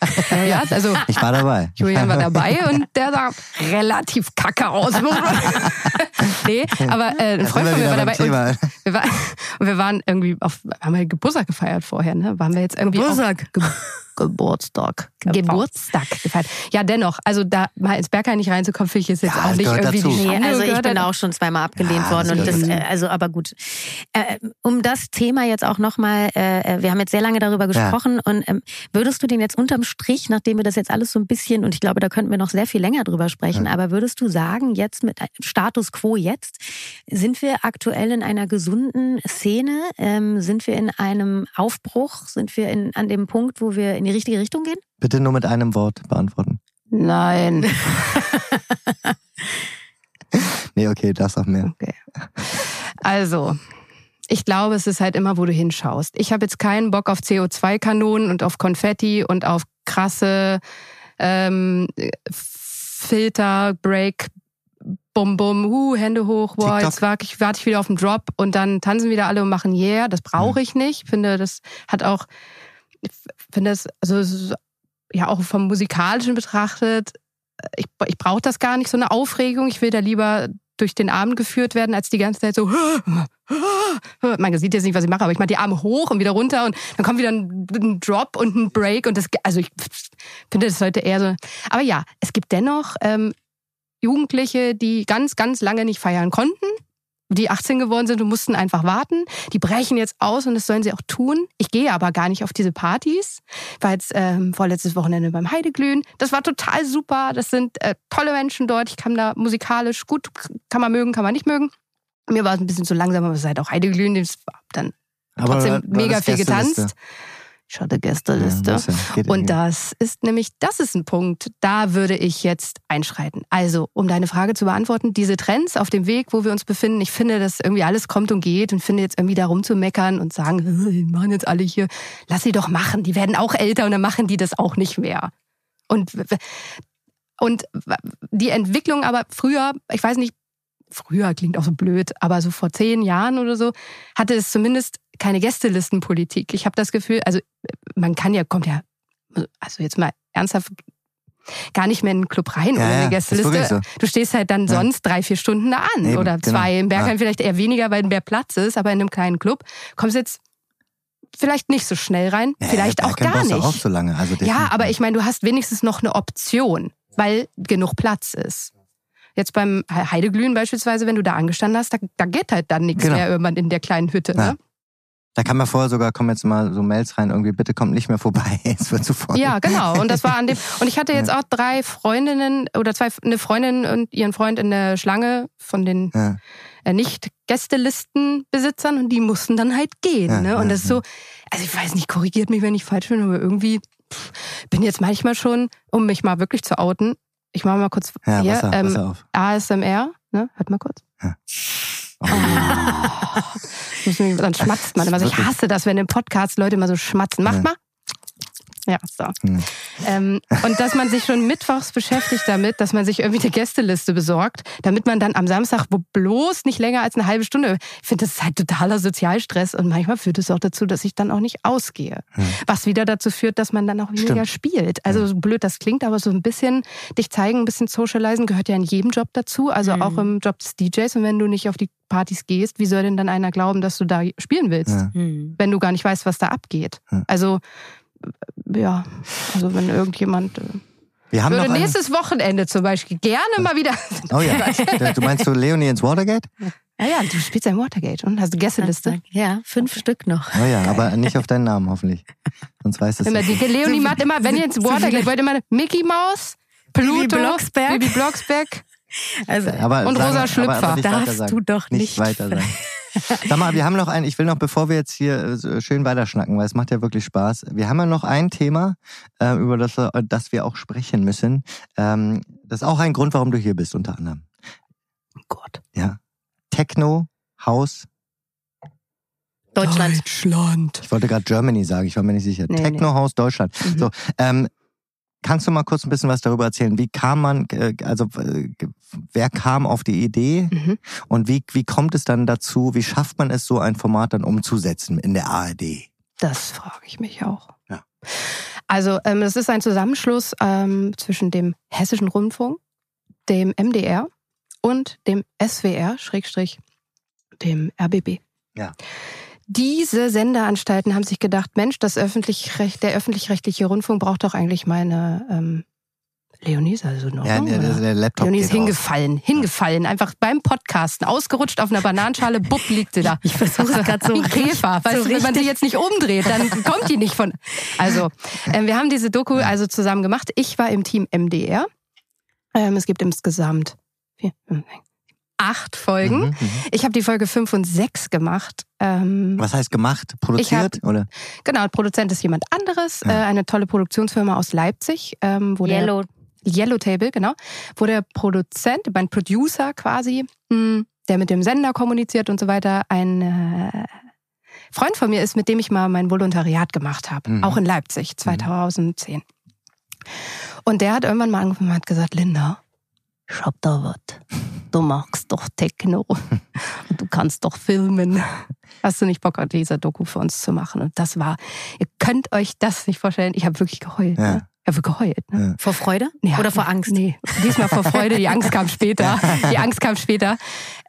ja, also ich war dabei. Julian war dabei und der sah relativ kacke aus. nee, aber äh, ein Freund von mir war dabei. Und wir, war, und wir waren irgendwie auf, haben wir Geburtstag gefeiert vorher, ne? Waren wir jetzt irgendwie Geburtstag. Ge Geburtstag. Geburtstag gefeiert. Ja, dennoch, also da mal ins Bergheim nicht reinzukommen, finde ich jetzt, jetzt ja, auch nicht irgendwie dazu. die Schande. Nee, also ich bin auch schon zweimal abgelehnt ja, worden. und das, äh, also aber gut. Äh, um das Thema jetzt auch nochmal, äh, wir haben jetzt sehr lange darüber gesprochen ja. und ähm, würdest du den jetzt unterm Strich, nachdem wir das jetzt alles so ein bisschen, und ich glaube, da könnten wir noch sehr viel länger drüber sprechen, ja. aber würdest du sagen, jetzt mit Status quo jetzt, sind wir aktuell in einer gesunden Szene? Ähm, sind wir in einem Aufbruch? Sind wir in, an dem Punkt, wo wir in die richtige Richtung gehen? Bitte nur mit einem Wort beantworten. Nein. nee, okay, das auch mehr. Okay. Also, ich glaube, es ist halt immer, wo du hinschaust. Ich habe jetzt keinen Bock auf CO2-Kanonen und auf Konfetti und auf krasse ähm, Filter, Break, Bum Bum, uh, Hände hoch, boah, jetzt warte ich, warte ich wieder auf den Drop und dann tanzen wieder alle und machen Yeah. Das brauche ich nicht. Ich finde, das hat auch finde das, also ja auch vom musikalischen betrachtet, ich, ich brauche das gar nicht, so eine Aufregung. Ich will da lieber durch den Abend geführt werden, als die ganze Zeit so. Man sieht jetzt nicht, was ich mache, aber ich mache die Arme hoch und wieder runter und dann kommt wieder ein, ein Drop und ein Break und das, also ich finde das heute eher so. Aber ja, es gibt dennoch ähm, Jugendliche, die ganz, ganz lange nicht feiern konnten, die 18 geworden sind und mussten einfach warten. Die brechen jetzt aus und das sollen sie auch tun. Ich gehe aber gar nicht auf diese Partys. War jetzt ähm, vorletztes Wochenende beim Heideglühen. Das war total super. Das sind äh, tolle Menschen dort. Ich kann da musikalisch gut, kann man mögen, kann man nicht mögen. Mir war es ein bisschen zu langsam, aber es ist halt auch Heideglühen. Das war dann trotzdem aber, mega viel getanzt. Ich hatte Gästeliste. Ja, und das ist nämlich, das ist ein Punkt, da würde ich jetzt einschreiten. Also, um deine Frage zu beantworten, diese Trends auf dem Weg, wo wir uns befinden, ich finde, dass irgendwie alles kommt und geht und finde jetzt irgendwie da rumzumeckern und sagen, die machen jetzt alle hier, lass sie doch machen, die werden auch älter und dann machen die das auch nicht mehr. Und, und die Entwicklung aber früher, ich weiß nicht, früher klingt auch so blöd, aber so vor zehn Jahren oder so, hatte es zumindest keine Gästelistenpolitik. Ich habe das Gefühl, also man kann ja, kommt ja, also jetzt mal ernsthaft gar nicht mehr in den Club rein ja, ohne eine Gästeliste. So. Du stehst halt dann ja. sonst drei, vier Stunden da an Eben, oder genau. zwei. Genau. Im Bergheim ja. vielleicht eher weniger, weil mehr Platz ist, aber in einem kleinen Club kommst du jetzt vielleicht nicht so schnell rein, ja, vielleicht auch gar nicht. Auch so lange. Also ja, aber ich meine, du hast wenigstens noch eine Option, weil genug Platz ist. Jetzt beim Heideglühen beispielsweise, wenn du da angestanden hast, da, da geht halt dann nichts genau. mehr irgendwann in der kleinen Hütte. Ne? Da kann man vorher sogar, kommen jetzt mal so Mails rein, irgendwie, bitte kommt nicht mehr vorbei, es wird zu voll. Ja, genau. Und das war an dem, und ich hatte jetzt ja. auch drei Freundinnen oder zwei, eine Freundin und ihren Freund in der Schlange von den ja. äh, Nicht-Gästelistenbesitzern und die mussten dann halt gehen. Ja, ne? Und das ist so, also ich weiß nicht, korrigiert mich, wenn ich falsch bin, aber irgendwie pff, bin jetzt manchmal schon, um mich mal wirklich zu outen, ich mache mal kurz ja, hier, Wasser, ähm, Wasser auf. ASMR, ne? Hört mal kurz. Ja. Oh. Dann schmatzt man immer. Also ich hasse das, wenn im Podcast Leute immer so schmatzen. Macht Ja. mal. Ja, so. Hm. Ähm, und dass man sich schon mittwochs beschäftigt damit, dass man sich irgendwie eine Gästeliste besorgt, damit man dann am Samstag wo bloß nicht länger als eine halbe Stunde. Ich finde, das ist halt totaler Sozialstress und manchmal führt es auch dazu, dass ich dann auch nicht ausgehe. Was wieder dazu führt, dass man dann auch weniger spielt. Also so blöd das klingt, aber so ein bisschen dich zeigen, ein bisschen socialisen gehört ja in jedem Job dazu, also auch im Job des DJs. Und wenn du nicht auf die Partys gehst, wie soll denn dann einer glauben, dass du da spielen willst? Ja. Hm. wenn du gar nicht weißt, was da abgeht. Ja. Also ja, also wenn irgendjemand äh, Wir haben noch würde nächstes Wochenende zum Beispiel gerne mal wieder. Oh ja, du meinst so Leonie ins Watergate? Ja, ja, du spielst ein Watergate und hast eine Gästeliste. Ja, fünf Stück noch. Oh ja, aber nicht auf deinen Namen hoffentlich. Sonst weiß es Immer nicht. die Leonie macht immer, wenn ihr ins Watergate wollt, immer Mickey Maus, Pluto, Blocksberg. Bibi Blocksberg. Also Aber Und sagen- rosa aber- Schlüpfer. aber weiter darfst sagen. du doch nicht nicht. weiter sagen. Sag mal, wir haben noch ein, ich will noch, bevor wir jetzt hier äh, schön weiterschnacken, weil es macht ja wirklich Spaß. Wir haben ja noch ein Thema, äh, über das, wir- das wir auch sprechen müssen. Ähm, das ist auch ein Grund, warum du hier bist, unter anderem. Oh Gott. Ja. Techno, House. Deutschland. Deutschland. Ich wollte gerade Germany sagen, ich war mir nicht sicher. Nee, Techno, House, Deutschland. Mhm. So, ähm, kannst du mal kurz ein bisschen was darüber erzählen? Wie kam man, äh, also äh, wer kam auf die Idee Mhm. und wie, wie kommt es dann dazu, wie schafft man es, so ein Format dann umzusetzen in der ARD? Das frage ich mich auch. Ja. Also ähm, es ist ein Zusammenschluss ähm, zwischen dem Hessischen Rundfunk, dem MDR und dem SWR, Schrägstrich, dem RBB. Ja. Diese Sendeanstalten haben sich gedacht, Mensch, das öffentlich der öffentlich-rechtliche Rundfunk braucht doch eigentlich meine ähm, Leonie, ist also noch. Ja, der, der, der Laptop Leonie ist geht aus. hingefallen, hingefallen, einfach beim Podcasten, ausgerutscht auf einer Bananenschale, bupp, liegt sie da. Ich versuche es gerade so Wie ein Käfer. Weißt so du, wenn man sie jetzt nicht umdreht, dann kommt die nicht von. Also, ähm, wir haben diese Doku also zusammen gemacht. Ich war im Team MDR. Ähm, es gibt insgesamt vier, acht Folgen. Mhm, mhm. Ich habe die Folge fünf und sechs gemacht. Ähm, Was heißt gemacht? Produziert? oder? genau, Produzent ist jemand anderes. Ja. Äh, eine tolle Produktionsfirma aus Leipzig. Ähm, wo der Yellow. Yellow Table, genau, wo der Produzent, mein Producer quasi, mh, der mit dem Sender kommuniziert und so weiter, ein äh, Freund von mir ist, mit dem ich mal mein Volontariat gemacht habe, Mhm. auch in Leipzig 2010. Und der hat irgendwann mal angefangen und hat gesagt, Linda, ich hab da was. Du magst doch Techno und du kannst doch filmen. Hast du nicht Bock, diese Doku für uns zu machen? Und das war, ihr könnt euch das nicht vorstellen. Ich habe wirklich geheult. Ja. Ne? Ich habe geheult. Ne? Ja. Vor Freude Ja, oder vor Angst? Nee, diesmal vor Freude. Die Angst kam später. Die Angst kam später.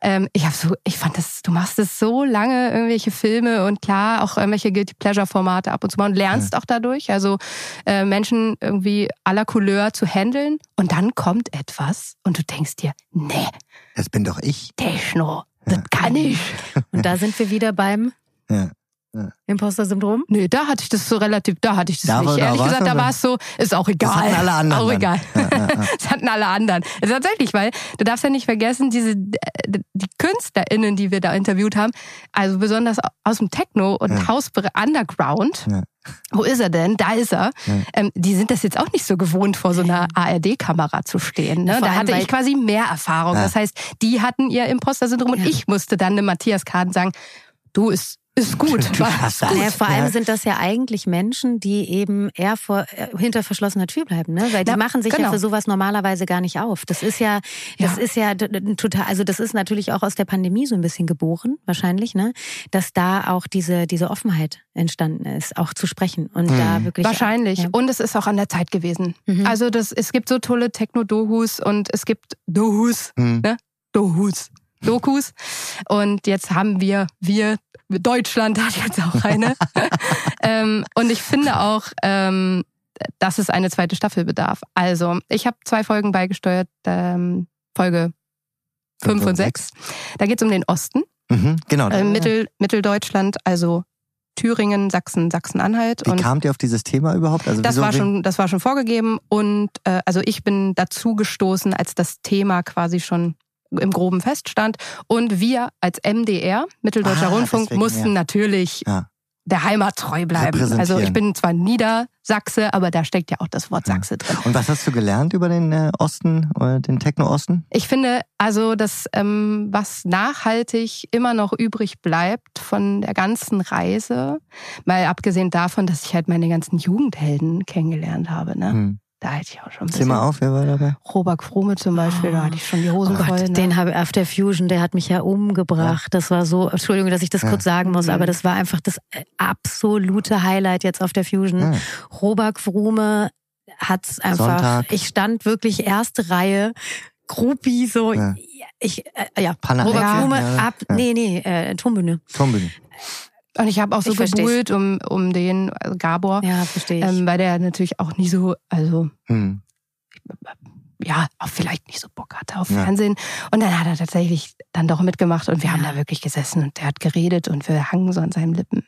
Ähm, ich habe so, ich fand das, du machst es so lange irgendwelche Filme und klar auch irgendwelche Guilty Pleasure Formate ab und zu mal und lernst auch dadurch. Also äh, Menschen irgendwie aller Couleur zu handeln und dann kommt etwas und du denkst dir, nee, Das bin doch ich. Techno, das kann ich. Und da sind wir wieder beim Ja. Imposter-Syndrom. Nee, da hatte ich das so relativ, da hatte ich das Da war- nicht. da Ehrlich war's gesagt, da aber- war es so, ist auch egal. hatten alle anderen Auch egal. Ja, ja, ja. Das hatten alle anderen. Das ist tatsächlich, weil du darfst ja nicht vergessen, diese äh, die KünstlerInnen, die wir da interviewt haben, also besonders aus dem Techno und Ja. House Underground. Ja. Wo ist er denn? Da ist er. Ja. Ähm, die sind das jetzt auch nicht so gewohnt, vor so einer ARD-Kamera zu stehen. Ne? Da hatte ich quasi mehr Erfahrung. Ja. Das heißt, die hatten ihr Imposter-Syndrom und Ja. ich musste dann dem Matthias Kaden sagen, du, ist, ist gut. Du schaffst das. Naja, vor allem Ja. sind das ja eigentlich Menschen, die eben eher vor, äh, hinter verschlossener Tür bleiben, ne? Weil die Ja, machen sich ja genau. für sowas normalerweise gar nicht auf. Das ist ja, das Ja. ist ja total, also das ist natürlich auch aus der Pandemie so ein bisschen geboren, wahrscheinlich, ne? Dass da auch diese, diese Offenheit entstanden ist, auch zu sprechen und da wirklich. Wahrscheinlich. Ja. Und es ist auch an der Zeit gewesen. Mhm. Also das, es gibt so tolle Techno-Dohus und es gibt Dohus, Hm. ne? Dohus. Dokus. Und jetzt haben wir, wir, Deutschland hat jetzt auch eine. ähm, und ich finde auch, ähm, dass es eine zweite Staffel bedarf. Also, ich habe zwei Folgen beigesteuert, ähm, Folge 5 und 6. Da geht es um den Osten, Mhm, genau. äh, Mittel, Mitteldeutschland, also Thüringen, Sachsen, Sachsen-Anhalt. Wie Und kamt ihr auf dieses Thema überhaupt? Also das war schon, das war schon vorgegeben und äh, also ich bin dazu gestoßen, als das Thema quasi schon im Groben feststand und wir als MDR, Mitteldeutscher Ah, Rundfunk, deswegen, mussten ja. natürlich Ja. der Heimat treu bleiben. Also ich bin zwar Niedersachse, aber da steckt ja auch das Wort Sachse drin. Und was hast du gelernt über den äh, Osten oder den Techno-Osten? Ich finde also, dass ähm, was nachhaltig immer noch übrig bleibt von der ganzen Reise, mal abgesehen davon, dass ich halt meine ganzen Jugendhelden kennengelernt habe. Ne? Hm. Da hätte ich auch schon ein bisschen. Zimmer auf, wer war dabei? Robert Fromme zum Beispiel, oh. da hatte ich schon die Hosen oh voll. Gott, ne? Den habe auf der Fusion, der hat mich ja umgebracht. Ja. Das war so, Entschuldigung, dass ich das ja. kurz sagen muss, aber das war einfach das absolute Highlight jetzt auf der Fusion. Ja. Robert Fromme hat's einfach, Sonntag. ich stand wirklich erste Reihe, Gruppi, so, ich, äh, ja, Panna Robert Fromme, ab, nee, nee, äh, Turmbühne. Turmbühne. Und ich habe auch so gebuhlt um, um den also Gabor. Ja, verstehe ich. Ähm, weil der natürlich auch nie so, also hm. ja, auch vielleicht nicht so Bock hatte auf ja. Fernsehen. Und dann hat er tatsächlich dann doch mitgemacht und wir ja. haben da wirklich gesessen und der hat geredet und wir hangen so an seinen Lippen.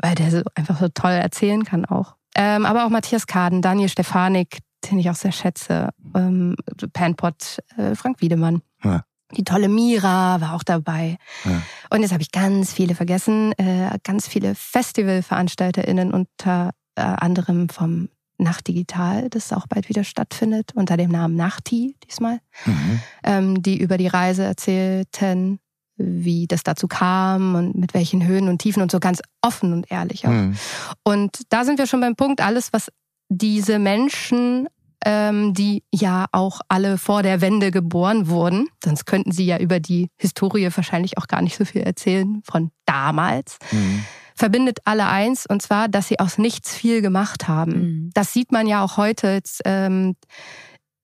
Weil der so einfach so toll erzählen kann auch. Ähm, aber auch Matthias Kaden, Daniel Stefanik, den ich auch sehr schätze, ähm, Panpot, äh, Frank Wiedemann. Ja. Die tolle Mira war auch dabei. Ja. Und jetzt habe ich ganz viele vergessen, äh, ganz viele FestivalveranstalterInnen unter äh, anderem vom Nacht Digital, das auch bald wieder stattfindet, unter dem Namen Nachti diesmal, mhm. ähm, die über die Reise erzählten, wie das dazu kam und mit welchen Höhen und Tiefen und so ganz offen und ehrlich auch. Mhm. Und da sind wir schon beim Punkt, alles, was diese Menschen ähm, die ja auch alle vor der Wende geboren wurden. Sonst könnten sie ja über die Historie wahrscheinlich auch gar nicht so viel erzählen von damals. Mhm. Verbindet alle eins, und zwar, dass sie aus nichts viel gemacht haben. Mhm. Das sieht man ja auch heute. Jetzt, ähm,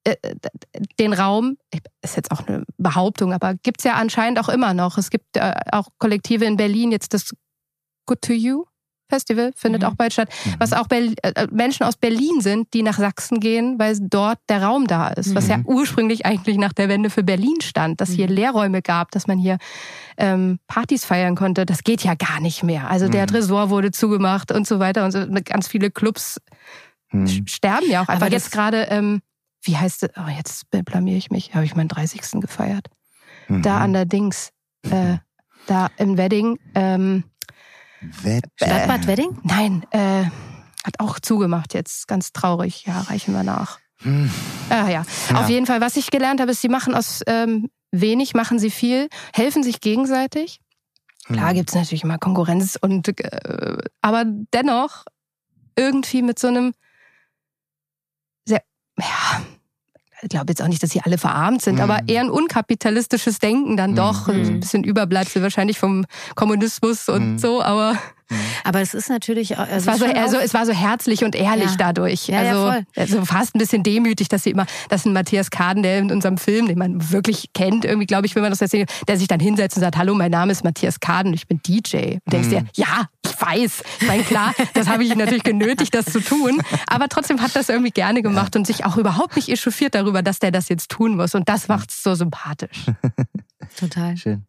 äh, den Raum, ist jetzt auch eine Behauptung, aber gibt's ja anscheinend auch immer noch. Es gibt äh, auch Kollektive in Berlin, jetzt das Good to You, Festival findet mhm. auch bald statt, mhm. was auch Ber äh, Menschen aus Berlin sind, die nach Sachsen gehen, weil dort der Raum da ist, was ja mhm. ursprünglich eigentlich nach der Wende für Berlin stand, dass hier mhm. Lehrräume gab, dass man hier ähm, Partys feiern konnte. Das geht ja gar nicht mehr. Also der mhm. Tresor wurde zugemacht und so weiter und so. Ganz viele Clubs sterben ja auch einfach. Aber jetzt gerade, ähm, wie heißt es? Oh, jetzt blamier ich mich. Habe ich meinen 30. gefeiert. Da an der Dings, äh, da im Wedding. Ähm, Wett Stadtbad Wedding? Nein, äh, hat auch zugemacht jetzt. Ganz traurig. Ja, reichen wir nach. Hm. Ah, ja. ja. Auf jeden Fall, was ich gelernt habe, ist, sie machen aus ähm, wenig, machen sie viel, helfen sich gegenseitig. Klar hm. gibt es natürlich immer Konkurrenz und äh, aber dennoch irgendwie mit so einem sehr, ja, ich glaube jetzt auch nicht, dass sie alle verarmt sind, mhm. aber eher ein unkapitalistisches Denken dann doch. Mhm. Ein bisschen Überbleibsel wahrscheinlich vom Kommunismus und mhm. so, aber Mhm. Aber es ist natürlich also es war so also es war so herzlich und ehrlich ja. dadurch. Ja, also, ja, also fast ein bisschen demütig, dass sie immer, dass ein Matthias Kaden, der in unserem Film, den man wirklich kennt, irgendwie glaube ich, wenn man das erzählt, der sich dann hinsetzt und sagt, hallo, mein Name ist Matthias Kaden, ich bin DJ. Und denkst mhm. dir, ja, ich weiß. Ich meine, klar, das habe ich natürlich genötigt, das zu tun. Aber trotzdem hat das irgendwie gerne gemacht und sich auch überhaupt nicht echauffiert darüber, dass der das jetzt tun muss. Und das macht es so sympathisch. Total. Schön.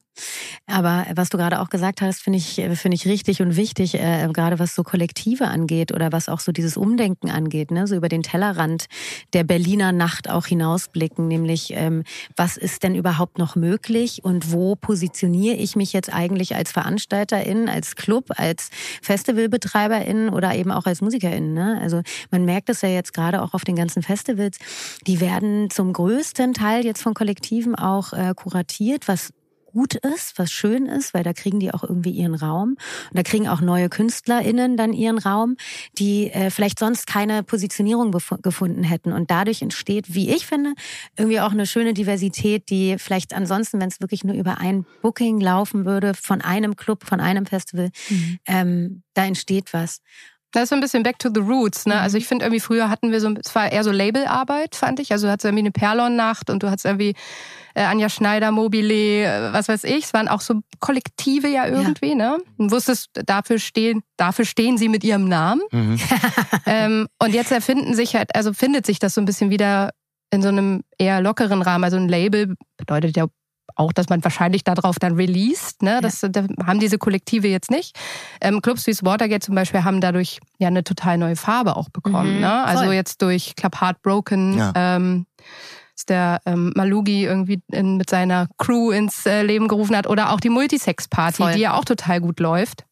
Aber was du gerade auch gesagt hast, finde ich, finde ich richtig und wichtig, äh, gerade was so Kollektive angeht oder was auch so dieses Umdenken angeht, ne? so über den Tellerrand der Berliner Nacht auch hinausblicken, nämlich ähm, was ist denn überhaupt noch möglich und wo positioniere ich mich jetzt eigentlich als Veranstalterin, als Club, als Festivalbetreiberin oder eben auch als Musikerin. Ne? Also man merkt es ja jetzt gerade auch auf den ganzen Festivals, die werden zum größten Teil jetzt von Kollektiven auch äh, kuratiert, was gut ist, was schön ist, weil da kriegen die auch irgendwie ihren Raum. Und da kriegen auch neue KünstlerInnen dann ihren Raum, die äh, vielleicht sonst keine Positionierung gefunden hätten. Und dadurch entsteht, wie ich finde, irgendwie auch eine schöne Diversität, die vielleicht ansonsten, wenn es wirklich nur über ein Booking laufen würde, von einem Club, von einem Festival, mhm. ähm, da entsteht was. Das ist so ein bisschen back to the roots, ne? Also mhm. ich finde irgendwie früher hatten wir so, es war eher so Labelarbeit, fand ich. Also du hattest irgendwie eine Perlon-Nacht und du hattest irgendwie äh, Anja Schneider, Mobile, äh, was weiß ich. Es waren auch so Kollektive ja irgendwie, ja. ne? Und wusstest, dafür stehen, dafür stehen sie mit ihrem Namen. Mhm. ähm, und jetzt erfinden sich halt, also findet sich das so ein bisschen wieder in so einem eher lockeren Rahmen. Also ein Label bedeutet ja auch, dass man wahrscheinlich darauf dann released. Ne? Das, ja. da haben diese Kollektive jetzt nicht. Ähm, Clubs wie Watergate zum Beispiel haben dadurch ja eine total neue Farbe auch bekommen. Mhm, ne? Also jetzt durch Club Heartbroken. Ja. Ähm, der ähm, Malugi irgendwie in, mit seiner Crew ins äh, Leben gerufen hat oder auch die Multisex-Party, die ja auch total gut läuft.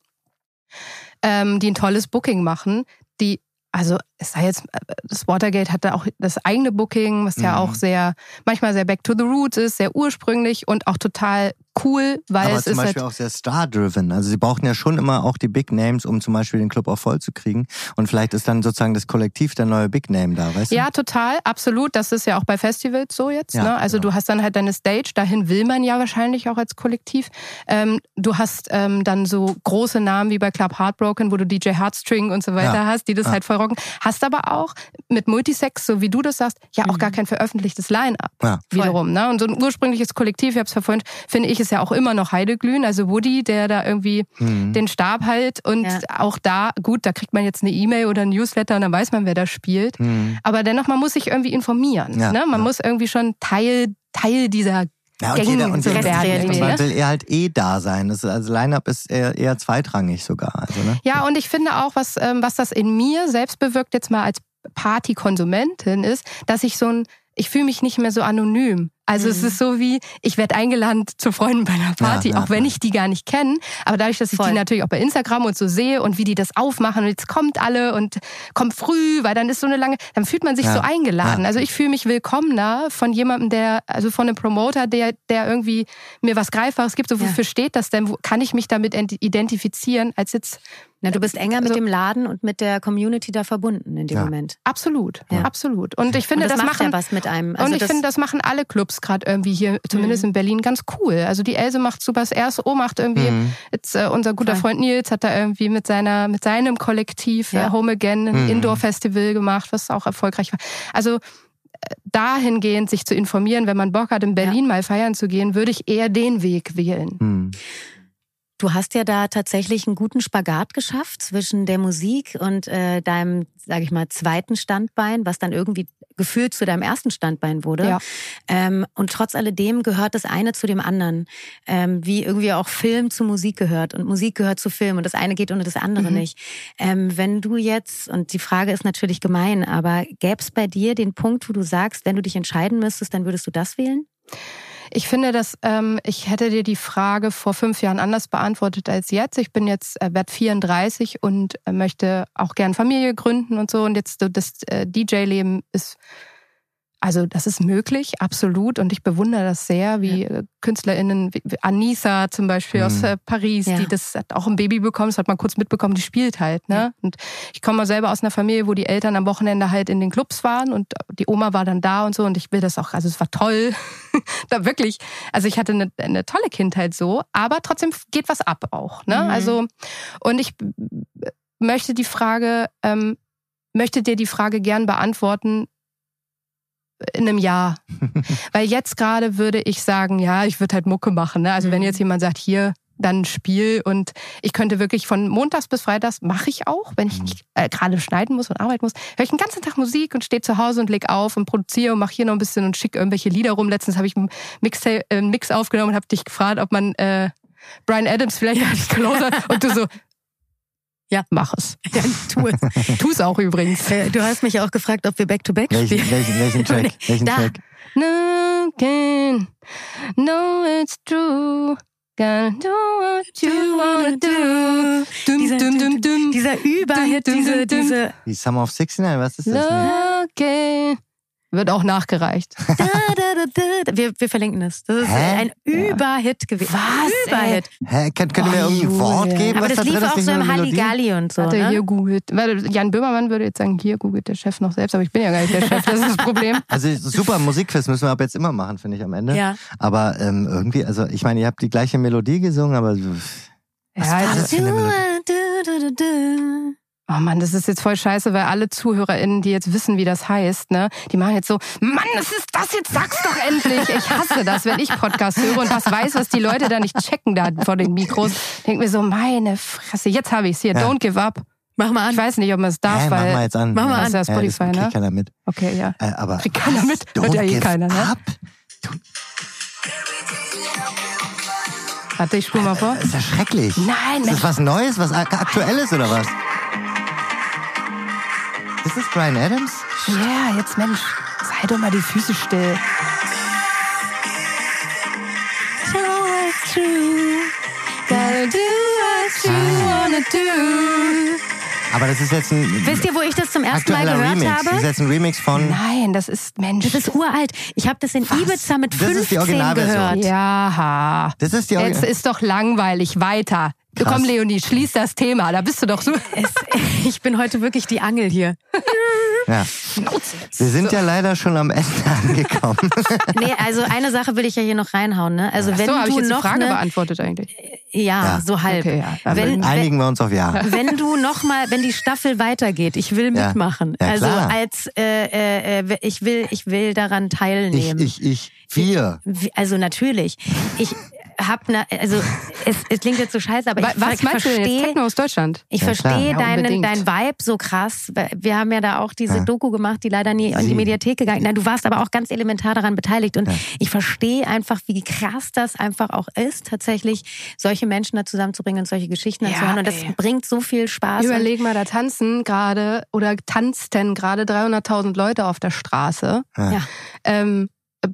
ähm, die ein tolles Booking machen, die also es sei jetzt, das Watergate hatte auch das eigene Booking, was ja Mhm. auch sehr, manchmal sehr back to the roots ist, sehr ursprünglich und auch total cool, weil Aber es zum ist Beispiel halt, auch sehr star-driven. Also sie brauchen ja schon immer auch die Big Names, um zum Beispiel den Club auch voll zu kriegen. Und vielleicht ist dann sozusagen das Kollektiv der neue Big Name da, weißt du? ja, total, absolut. Das ist ja auch bei Festivals so jetzt. Ja, ne? Also genau. du hast dann halt deine Stage, dahin will man ja wahrscheinlich auch als Kollektiv. Ähm, du hast ähm, dann so große Namen wie bei Club Heartbroken, wo du DJ Heartstring und so weiter Ja, hast, die das ja. halt voll rocken. Hast aber auch mit Multisex, so wie du das sagst, ja auch Mhm. gar kein veröffentlichtes Line-Up. Ja. wiederum. Ne? Und so ein ursprüngliches Kollektiv, ich habe es verfolgt, finde ich, ist ja auch immer noch Heideglühen. Also Woody, der da irgendwie Mhm. den Stab hält und Ja. auch da, gut, da kriegt man jetzt eine E-Mail oder ein Newsletter und dann weiß man, wer da spielt. Mhm. Aber dennoch, man muss sich irgendwie informieren. Ja, ne? Man ja. muss irgendwie schon Teil, Teil dieser Ja, und jeder, und jeder, man ne? will eher halt eh da sein. Das ist, also Line-Up ist eher, eher zweitrangig sogar. Also, ne? Ja, und ich finde auch, was, ähm, was das in mir selbst bewirkt, jetzt mal als Partykonsumentin, ist, dass ich so ein, ich fühle mich nicht mehr so anonym. Also es Mhm. ist so wie, ich werde eingeladen zu Freunden bei einer Party, Ja, ja, auch wenn ich die gar nicht kenne. Aber dadurch, dass ich Voll. die natürlich auch bei Instagram und so sehe und wie die das aufmachen und jetzt kommt alle und kommt früh, weil dann ist so eine lange, dann fühlt man sich Ja, so eingeladen. Also ich fühle mich willkommener von jemandem, der, also von einem Promoter, der, der irgendwie mir was Greifbares gibt. So, wofür steht das denn? Wo kann ich mich damit ent- identifizieren, als jetzt Na, du bist enger mit Also- dem Laden und mit der Community da verbunden in dem Ja. Moment. Absolut, Ja. absolut. Und ich finde, und das, das, macht machen ja was mit einem. Also und ich das, finde, das machen alle Clubs gerade irgendwie hier, zumindest in Berlin, ganz cool. Also die Else macht super, das RSO macht irgendwie, Mhm. jetzt äh, unser guter Voll. Freund Nils hat da irgendwie mit seiner, mit seinem Kollektiv Ja. äh, Home Again ein Mhm. Indoor-Festival gemacht, was auch erfolgreich war. Also äh, dahingehend sich zu informieren, wenn man Bock hat, in Berlin mal feiern zu gehen, würde ich eher den Weg wählen. Mhm. Du hast ja da tatsächlich einen guten Spagat geschafft zwischen der Musik und äh, deinem, sage ich mal, zweiten Standbein, was dann irgendwie gefühlt zu deinem ersten Standbein wurde. Ja. Ähm, und trotz alledem gehört das eine zu dem anderen, ähm, wie irgendwie auch Film zu Musik gehört und Musik gehört zu Film und das eine geht ohne das andere Mhm. nicht. Ähm, wenn du jetzt, und die Frage ist natürlich gemein, aber gäbe es bei dir den Punkt, wo du sagst, wenn du dich entscheiden müsstest, dann würdest du das wählen? Ich finde, dass ähm, ich hätte dir die Frage vor fünf Jahren anders beantwortet als jetzt. Ich bin jetzt äh, werd 34 und äh, möchte auch gern Familie gründen und so. Und jetzt das äh, DJ-Leben ist also das ist möglich, absolut. Und ich bewundere das sehr, wie äh, KünstlerInnen, wie Anissa zum Beispiel aus Mhm. äh, Paris, Ja. die das hat auch ein Baby bekommen, das hat man kurz mitbekommen, die spielt halt. Ne? Ja. Und ich komme mal selber aus einer Familie, wo die Eltern am Wochenende halt in den Clubs waren und die Oma war dann da und so. Und ich will das auch, also es war toll. da wirklich, also ich hatte eine, eine tolle Kindheit so, aber trotzdem geht was ab auch. Ne? Mhm. Also, und ich möchte die Frage, ähm, möchte dir die Frage gern beantworten, in einem Jahr. Weil jetzt gerade würde ich sagen, ja, ich würde halt Mucke machen. Ne? Also wenn Mhm. jetzt jemand sagt, hier, dann Spiel und ich könnte wirklich von montags bis freitags, mache ich auch, wenn ich nicht äh, gerade schneiden muss und arbeiten muss, höre ich den ganzen Tag Musik und stehe zu Hause und leg auf und produziere und mache hier noch ein bisschen und schicke irgendwelche Lieder rum. Letztens habe ich einen Mix, äh, Mix aufgenommen und habe dich gefragt, ob man äh, Brian Adams vielleicht als Closer und du so, ja, mach es. Ja, tu es. Tu es auch übrigens. Äh, Du hast mich auch gefragt, ob wir Back-to-Back Welchen, spielen. welchen, welchen Track? Welchen Da. Track? No can no it's true. Gotta do what you wanna do. Dum, Dieser, dum, dum, dum. dieser Überhit, Dum, dum, diese, diese. Die Summer of 69, was ist das? No can. Wird auch nachgereicht. Da, da, da, da. Wir, wir verlinken das. Das ist Hä? ein Überhit gewesen. Was, Überhit. Hä, könnt, könnt ihr mir Oh, irgendwie ein Wort geben? Aber was das da lief drin auch so im? Halligalli und so. Warte, Ne? hier googelt. Warte, Jan Böhmermann würde jetzt sagen, hier googelt der Chef noch selbst, aber ich bin ja gar nicht der Chef, das ist das Problem. Also super Musikquiz müssen wir ab jetzt immer machen, finde ich am Ende. Ja. Aber ähm, irgendwie, also ich meine, ihr habt die gleiche Melodie gesungen, aber Ja, war also, das? für eine Melodie? Oh Mann, das ist jetzt voll scheiße, weil alle ZuhörerInnen, die jetzt wissen, wie das heißt, ne, die machen jetzt so, Mann, was ist das jetzt? Sag's doch endlich! Ich hasse das, wenn ich Podcast höre und was weiß, was die Leute da nicht checken da vor den Mikros. Denk mir so, meine Fresse, jetzt habe ich's hier, Ja. don't give up. Mach mal Ich an. weiß nicht, ob man es darf, Hä, mach mal weil. jetzt an. Mach mal ja. an. Das ist ja Ja, Spotify, das ne? kriegt keiner mit. Okay, ja. Äh, aber Kriegt keiner mit? Hört ja eh keiner, ne? up? Warte, ich spule mal vor. Das ist ja schrecklich. Nein, Ist Mensch. das was Neues, was ak- Aktuelles oder was? Ist das Brian Adams? Ja, jetzt Mensch, sei doch mal die Füße still. Gotta do what you wanna do. Aber das ist jetzt ein Wisst ihr, wo ich das zum ersten Mal gehört Remix. habe? Das ist jetzt ein Remix von. Nein, das ist Mensch. Das ist uralt. Ich habe das in Ibiza mit Das ist 15 die Originalversion. gehört. ja. Das ist die Jetzt Original. ist doch langweilig. Weiter. Krass. Komm, Leonie, schließ das Thema. Da bist du doch so. Es, ich bin heute wirklich die Angel hier. Ja. Wir sind ja leider schon am Ende angekommen. Nee, also eine Sache will ich ja hier noch reinhauen. Ne? Also wenn so, habe ich du jetzt die noch Frage ne, beantwortet eigentlich. ja, Ja. so halb. Okay, ja. Aber Wenn, wenn, Einigen wir uns auf Ja. wenn du noch mal, wenn die Staffel weitergeht, ich will Ja. mitmachen. Ja, also klar. als äh, äh, äh, ich will, ich will daran Ich, teilnehmen. ich, ich. Wir. Wie- Also natürlich. Ich hab ne, also es, es klingt jetzt so scheiße, aber ich Was ver meinst du denn jetzt? Techno aus Deutschland? Ich Ja, verstehe deinen, unbedingt. dein Vibe so krass. Wir haben ja da auch diese Ja. Doku gemacht, die leider nie in die Sie. Mediathek gegangen. Nein, du warst aber auch ganz elementar daran beteiligt. Und Ja. ich verstehe einfach, wie krass das einfach auch ist, tatsächlich solche Menschen da zusammenzubringen und solche Geschichten Ja, anzuhören. Und das ey. bringt so viel Spaß. Überleg mal, da tanzen gerade oder tanzten gerade 300.000 Leute auf der Straße. Ja. Ja. Ähm,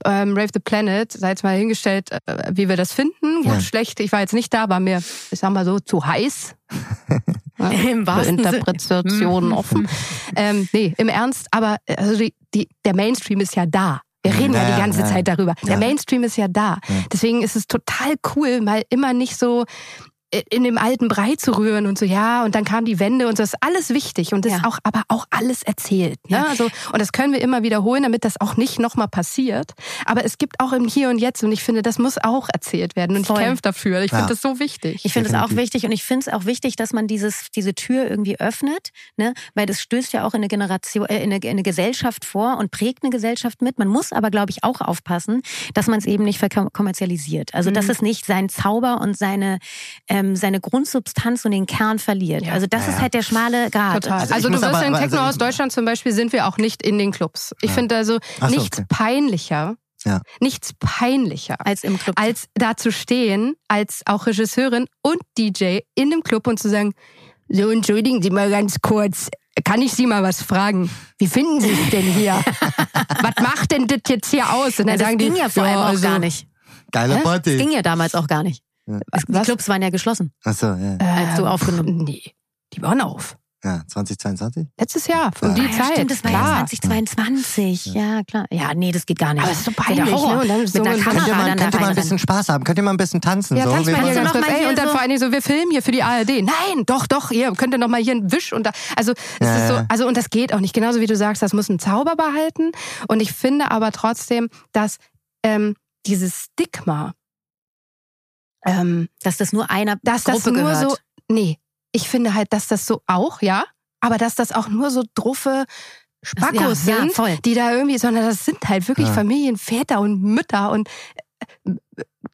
ähm, Rave the Planet, sei jetzt mal hingestellt, äh, wie wir das finden. Gut, Ja. schlecht. Ich war jetzt nicht da, war mir, ich sag mal so, zu heiß. Ja, Im für wahrsten. Interpretationen offen. ähm, nee, im Ernst, aber äh, also die, die, der Mainstream ist ja da. Wir reden ja, Ja, die ganze ja. Zeit darüber. Der. Mainstream ist ja da. Deswegen ist es total cool, mal immer nicht so in dem alten Brei zu rühren und so, ja, und dann kam die Wende und so, das ist alles wichtig und das Ja. ist auch, aber auch alles erzählt. Ne? Ja. Also, und das können wir immer wiederholen, damit das auch nicht nochmal passiert. Aber es gibt auch im Hier und Jetzt und ich finde, das muss auch erzählt werden und Voll. ich kämpfe dafür. Ich Ja. finde das so wichtig. Ich finde es auch wichtig und ich finde es auch wichtig, dass man dieses, diese Tür irgendwie öffnet, ne? weil das stößt ja auch in eine Generation, äh, in, eine, in eine Gesellschaft vor und prägt eine Gesellschaft mit. Man muss aber, glaube ich, auch aufpassen, dass man es eben nicht verkommerzialisiert. Also dass Mhm. es nicht seinen Zauber und seine, ähm, seine Grundsubstanz und den Kern verliert. Ja. also das Ja, ist ja. halt der schmale Grad. Total. Also Also, du wirst aber- in Techno also aus Deutschland zum Beispiel sind wir auch nicht in den Clubs. Ich Ja. finde also so, nichts okay. peinlicher, Ja. nichts peinlicher, Als im Club. als da zu stehen, als auch Regisseurin und DJ in dem Club und zu sagen, so entschuldigen Sie mal ganz kurz, kann ich Sie mal was fragen? Wie finden Sie es denn hier? was macht denn das jetzt hier aus? Und Ja, dann das sagen ging die, ja vor allem auch also, gar nicht. Geile Hä? Das Party. ging ja damals auch gar nicht. Ja. Die Was? Clubs waren ja geschlossen. Achso, ja. Als du aufgenommen- Nee, die waren auf. ja. 2022? Letztes Jahr, um Ja. die ja, Zeit. Stimmt, das war ja klar. 2022. Ja, klar. Ja, nee, das geht gar nicht. Aber es ist so peinlich, Horror. ne? Und dann Mit so einer ein- Kamera Könnt ihr, mal, dann da könnt ihr mal ein bisschen Spaß haben? Könnt ihr mal ein bisschen tanzen? Ja, so? tanz Wir mal hier ganz noch kurz. mal Ey, hier und dann so- vor allen Dingen so, wir filmen hier für die ARD. Nein, doch, doch, ihr könnt ihr noch mal hier einen Wisch und da, also es Ja, ist so, ja. also und das geht auch nicht. Genauso wie du sagst, das muss einen Zauber behalten. Und ich finde aber trotzdem, dass ähm, dieses Stigma, ähm, Dass das nur einer dass Gruppe das nur gehört. so, nee, ich finde halt, dass das so auch, ja, aber dass das auch nur so druffe Spackos ja, ja, sind, voll. die da irgendwie, sondern das sind halt wirklich Ja. Familien, Väter und Mütter und äh,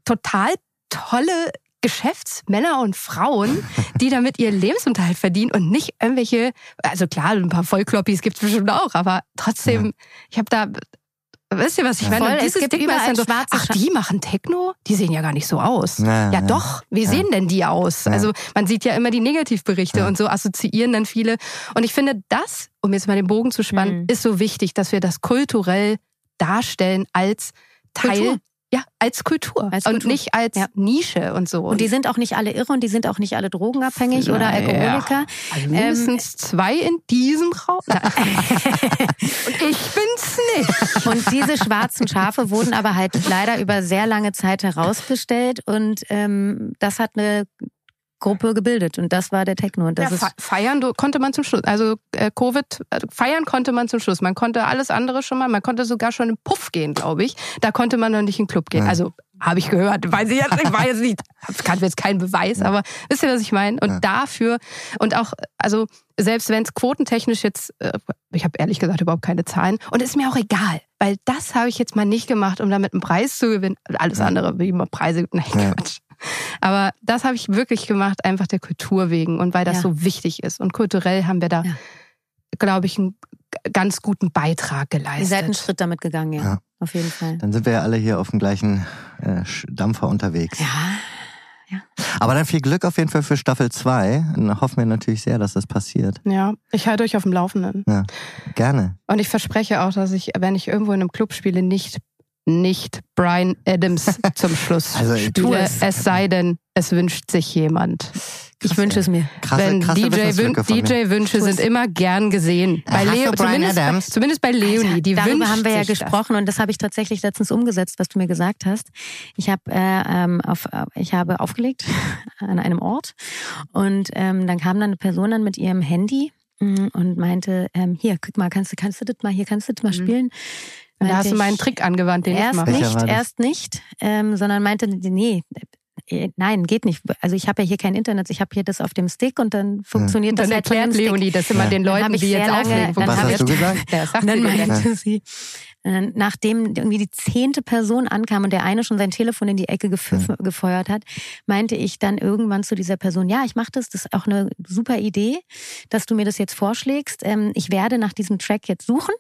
total tolle Geschäftsmänner und Frauen, die damit ihren Lebensunterhalt verdienen und nicht irgendwelche, also klar, ein paar Vollkloppis gibt's bestimmt auch, aber trotzdem, ich habe da, wisst ihr, was ich meine? Voll, Und es dieses gibt Stigma ist überall dann so, ach, die machen Techno? Die sehen ja gar nicht so aus. Ja, Ja, ja. doch. Wie Ja. sehen denn die aus? Ja. Also man sieht ja immer die Negativberichte Ja. und so assoziieren dann viele. Und ich finde, das, um jetzt mal den Bogen zu spannen, Mhm. ist so wichtig, dass wir das kulturell darstellen als Teil, Kultur. Ja, als Kultur Als und Kultur. nicht als Ja. Nische und so. Und die sind auch nicht alle irre und die sind auch nicht alle drogenabhängig oder Naja. Alkoholiker. also mindestens zwei in diesem Raum. Und ich bin's nicht. Und diese schwarzen Schafe wurden aber halt leider über sehr lange Zeit herausgestellt und ähm, das hat eine Gruppe gebildet und das war der Techno. Und das ja, ist fe- feiern konnte man zum Schluss. Also äh, Covid, also feiern konnte man zum Schluss. Man konnte alles andere schon mal. Man konnte sogar schon in Puff gehen, glaube ich. Da konnte man noch nicht in den Club gehen. Ja. Also habe ich gehört. Weiß ich jetzt, ich war jetzt nicht, kann jetzt keinen Beweis, aber wisst ihr, was ich meine? Und Ja. dafür und auch, also selbst wenn es quotentechnisch jetzt, äh, ich habe ehrlich gesagt überhaupt keine Zahlen und ist mir auch egal, weil das habe ich jetzt mal nicht gemacht, um damit einen Preis zu gewinnen. Alles Ja. andere, wie immer Preise, nein, Ja. Quatsch. Aber das habe ich wirklich gemacht, einfach der Kultur wegen und weil das Ja. so wichtig ist. Und kulturell haben wir da, Ja. glaube ich, einen ganz guten Beitrag ihr seid einen geleistet. Schritt damit gegangen, ja. Ja. Auf jeden Fall. Dann sind wir ja alle hier auf dem gleichen äh, Dampfer unterwegs. Ja. Aber dann viel Glück auf jeden Fall für Staffel 2. Dann hoffen wir natürlich sehr, dass das passiert. Ja, ich halte euch auf dem Laufenden. Ja, gerne. Und ich verspreche auch, dass ich, wenn ich irgendwo in einem Club spiele, nicht nicht Brian Adams zum Schluss Also, spiele, es. es sei denn, es wünscht sich jemand. Ich wünsche es mir. Krasse, Wenn krasse DJ, Wün Wissenslücke von mir. DJ sind immer gern gesehen. Bei Leo, zumindest, bei, Adams? zumindest bei Leonie, die Darüber haben wir ja sich das. gesprochen und das habe ich tatsächlich letztens umgesetzt, was du mir gesagt hast. Ich habe äh, ähm, auf, äh, ich habe aufgelegt an einem Ort und ähm, dann kam dann eine Person dann mit ihrem Handy mm, und meinte, ähm, hier, guck mal, kannst du, kannst du das mal, hier kannst du das mal Mhm. spielen. Und da hast du meinen ich, Trick angewandt, den ich Erst mache. Welcher nicht, erst nicht, ähm, sondern meinte, nee, äh, nein, geht nicht. Also ich habe ja hier kein Internet, ich habe hier das auf dem Stick und dann funktioniert Und dann das halt von erklärt. Leonie das immer Ja. den Dann Leuten, ich die jetzt lange- auflegen. dann Was hast ich- du gesagt? Ja, dann sie meinte sie, äh, nachdem irgendwie die zehnte Person ankam und der eine schon sein Telefon in die Ecke gef gefeuert hat, meinte ich dann irgendwann zu dieser Person, ja, ich mache das, das ist auch eine super Idee, dass du mir das jetzt vorschlägst. Ähm, ich werde nach diesem Track jetzt suchen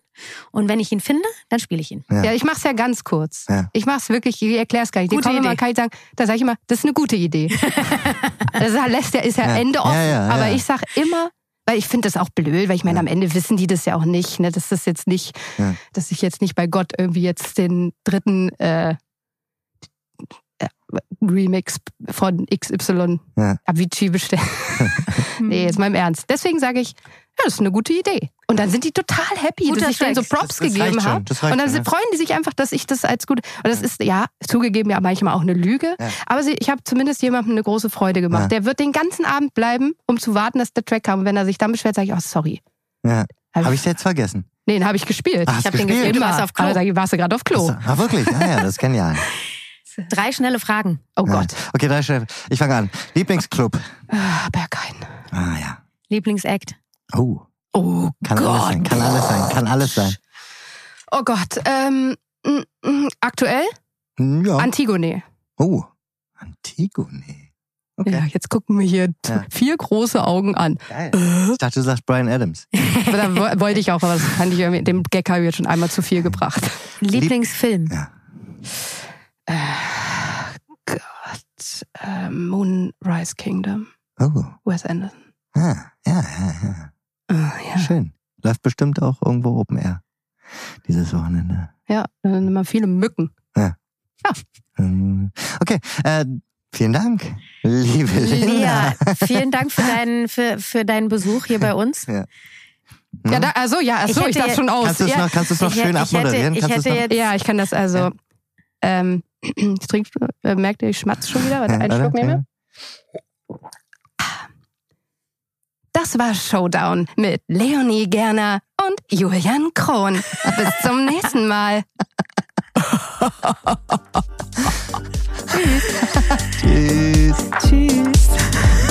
und wenn ich ihn finde, dann spiele ich ihn. Ja. Ja, ich mach's ja ganz kurz. Ja. Ich mach's wirklich, ich erklär's gar nicht. Die Gute kommen immer, Idee. kann ich sagen, da sage ich immer, das ist eine gute Idee. das lässt ja, ist ja, Ja. Ende offen. ja, ja. Aber ich sag immer, weil ich finde das auch blöd, weil ich meine, Ja. am Ende wissen die das ja auch nicht, ne? Das ist jetzt nicht, Ja. dass ich jetzt nicht bei Gott irgendwie jetzt den dritten äh, äh, Remix von XY Ja. Avicii bestelle. nee, jetzt mal im Ernst. Deswegen sage ich, ja, das ist eine gute Idee. Und dann sind die total happy, Guter dass ich denen so. Props Das- das gegeben habe. Und dann schon, ja. freuen die sich einfach, dass ich das als gut. Und das ist ja zugegeben ja manchmal auch eine Lüge. Ja. Aber sie, ich habe zumindest jemandem eine große Freude gemacht. Ja. Der wird den ganzen Abend bleiben, um zu warten, dass der Track kam. Und wenn er sich dann beschwert, sage ich, oh sorry. Ja. Habe ich jetzt vergessen. Nee, den habe ich gespielt. Ach, Ich hast hab den gespielt? Du warst auf Klo. Ich, warst du gerade auf Klo? Ah, wirklich? Ah ja, das kennen ja. Drei schnelle Fragen. Oh ja. Gott. Okay, drei Stellen. Ich fange an. Lieblingsclub. Ah, Berghain. Ah ja. Lieblingsact. Oh, Oh kann alles sein. Kann alles sein. Kann alles sein. Oh Gott. Ähm, aktuell? Hm, Ja. Antigone. Oh, Antigone. Okay. Ja, jetzt gucken wir hier Ja. vier große Augen an. Geil. Ich dachte, du sagst Brian Adams. Aber da wo- wollte ich auch, aber das fand ich irgendwie, dem Gag habe ich jetzt schon einmal zu viel gebracht. Lieblingsfilm. Ja. Gott. Äh, Moonrise Kingdom. Oh. Wes Anderson. Ah, ja, ja, ja. Ah, ja. Schön. Läuft bestimmt auch irgendwo Open Air. Dieses Wochenende. Ja, dann sind immer viele Mücken. Hm. Okay, äh, vielen Dank, liebe Lena. Lia, vielen Dank für deinen, für, für deinen Besuch hier bei uns. Hm? Ja, da, also ja, achso, Ich ich, dachte schon aus. Kannst du es ja, noch, kannst noch Ich schön ich abmoderieren? hätte- hätte jetzt- ja, ich kann das also. Ja. Ähm, ich trinke, äh, merkt ihr, ich schmatz schon wieder, weil ich Ja, einen Schluck nehme. Das war Showdown mit Leonie Gerner und Julian Krohn. Bis zum nächsten Mal. Tschüss. Tschüss. Tschüss.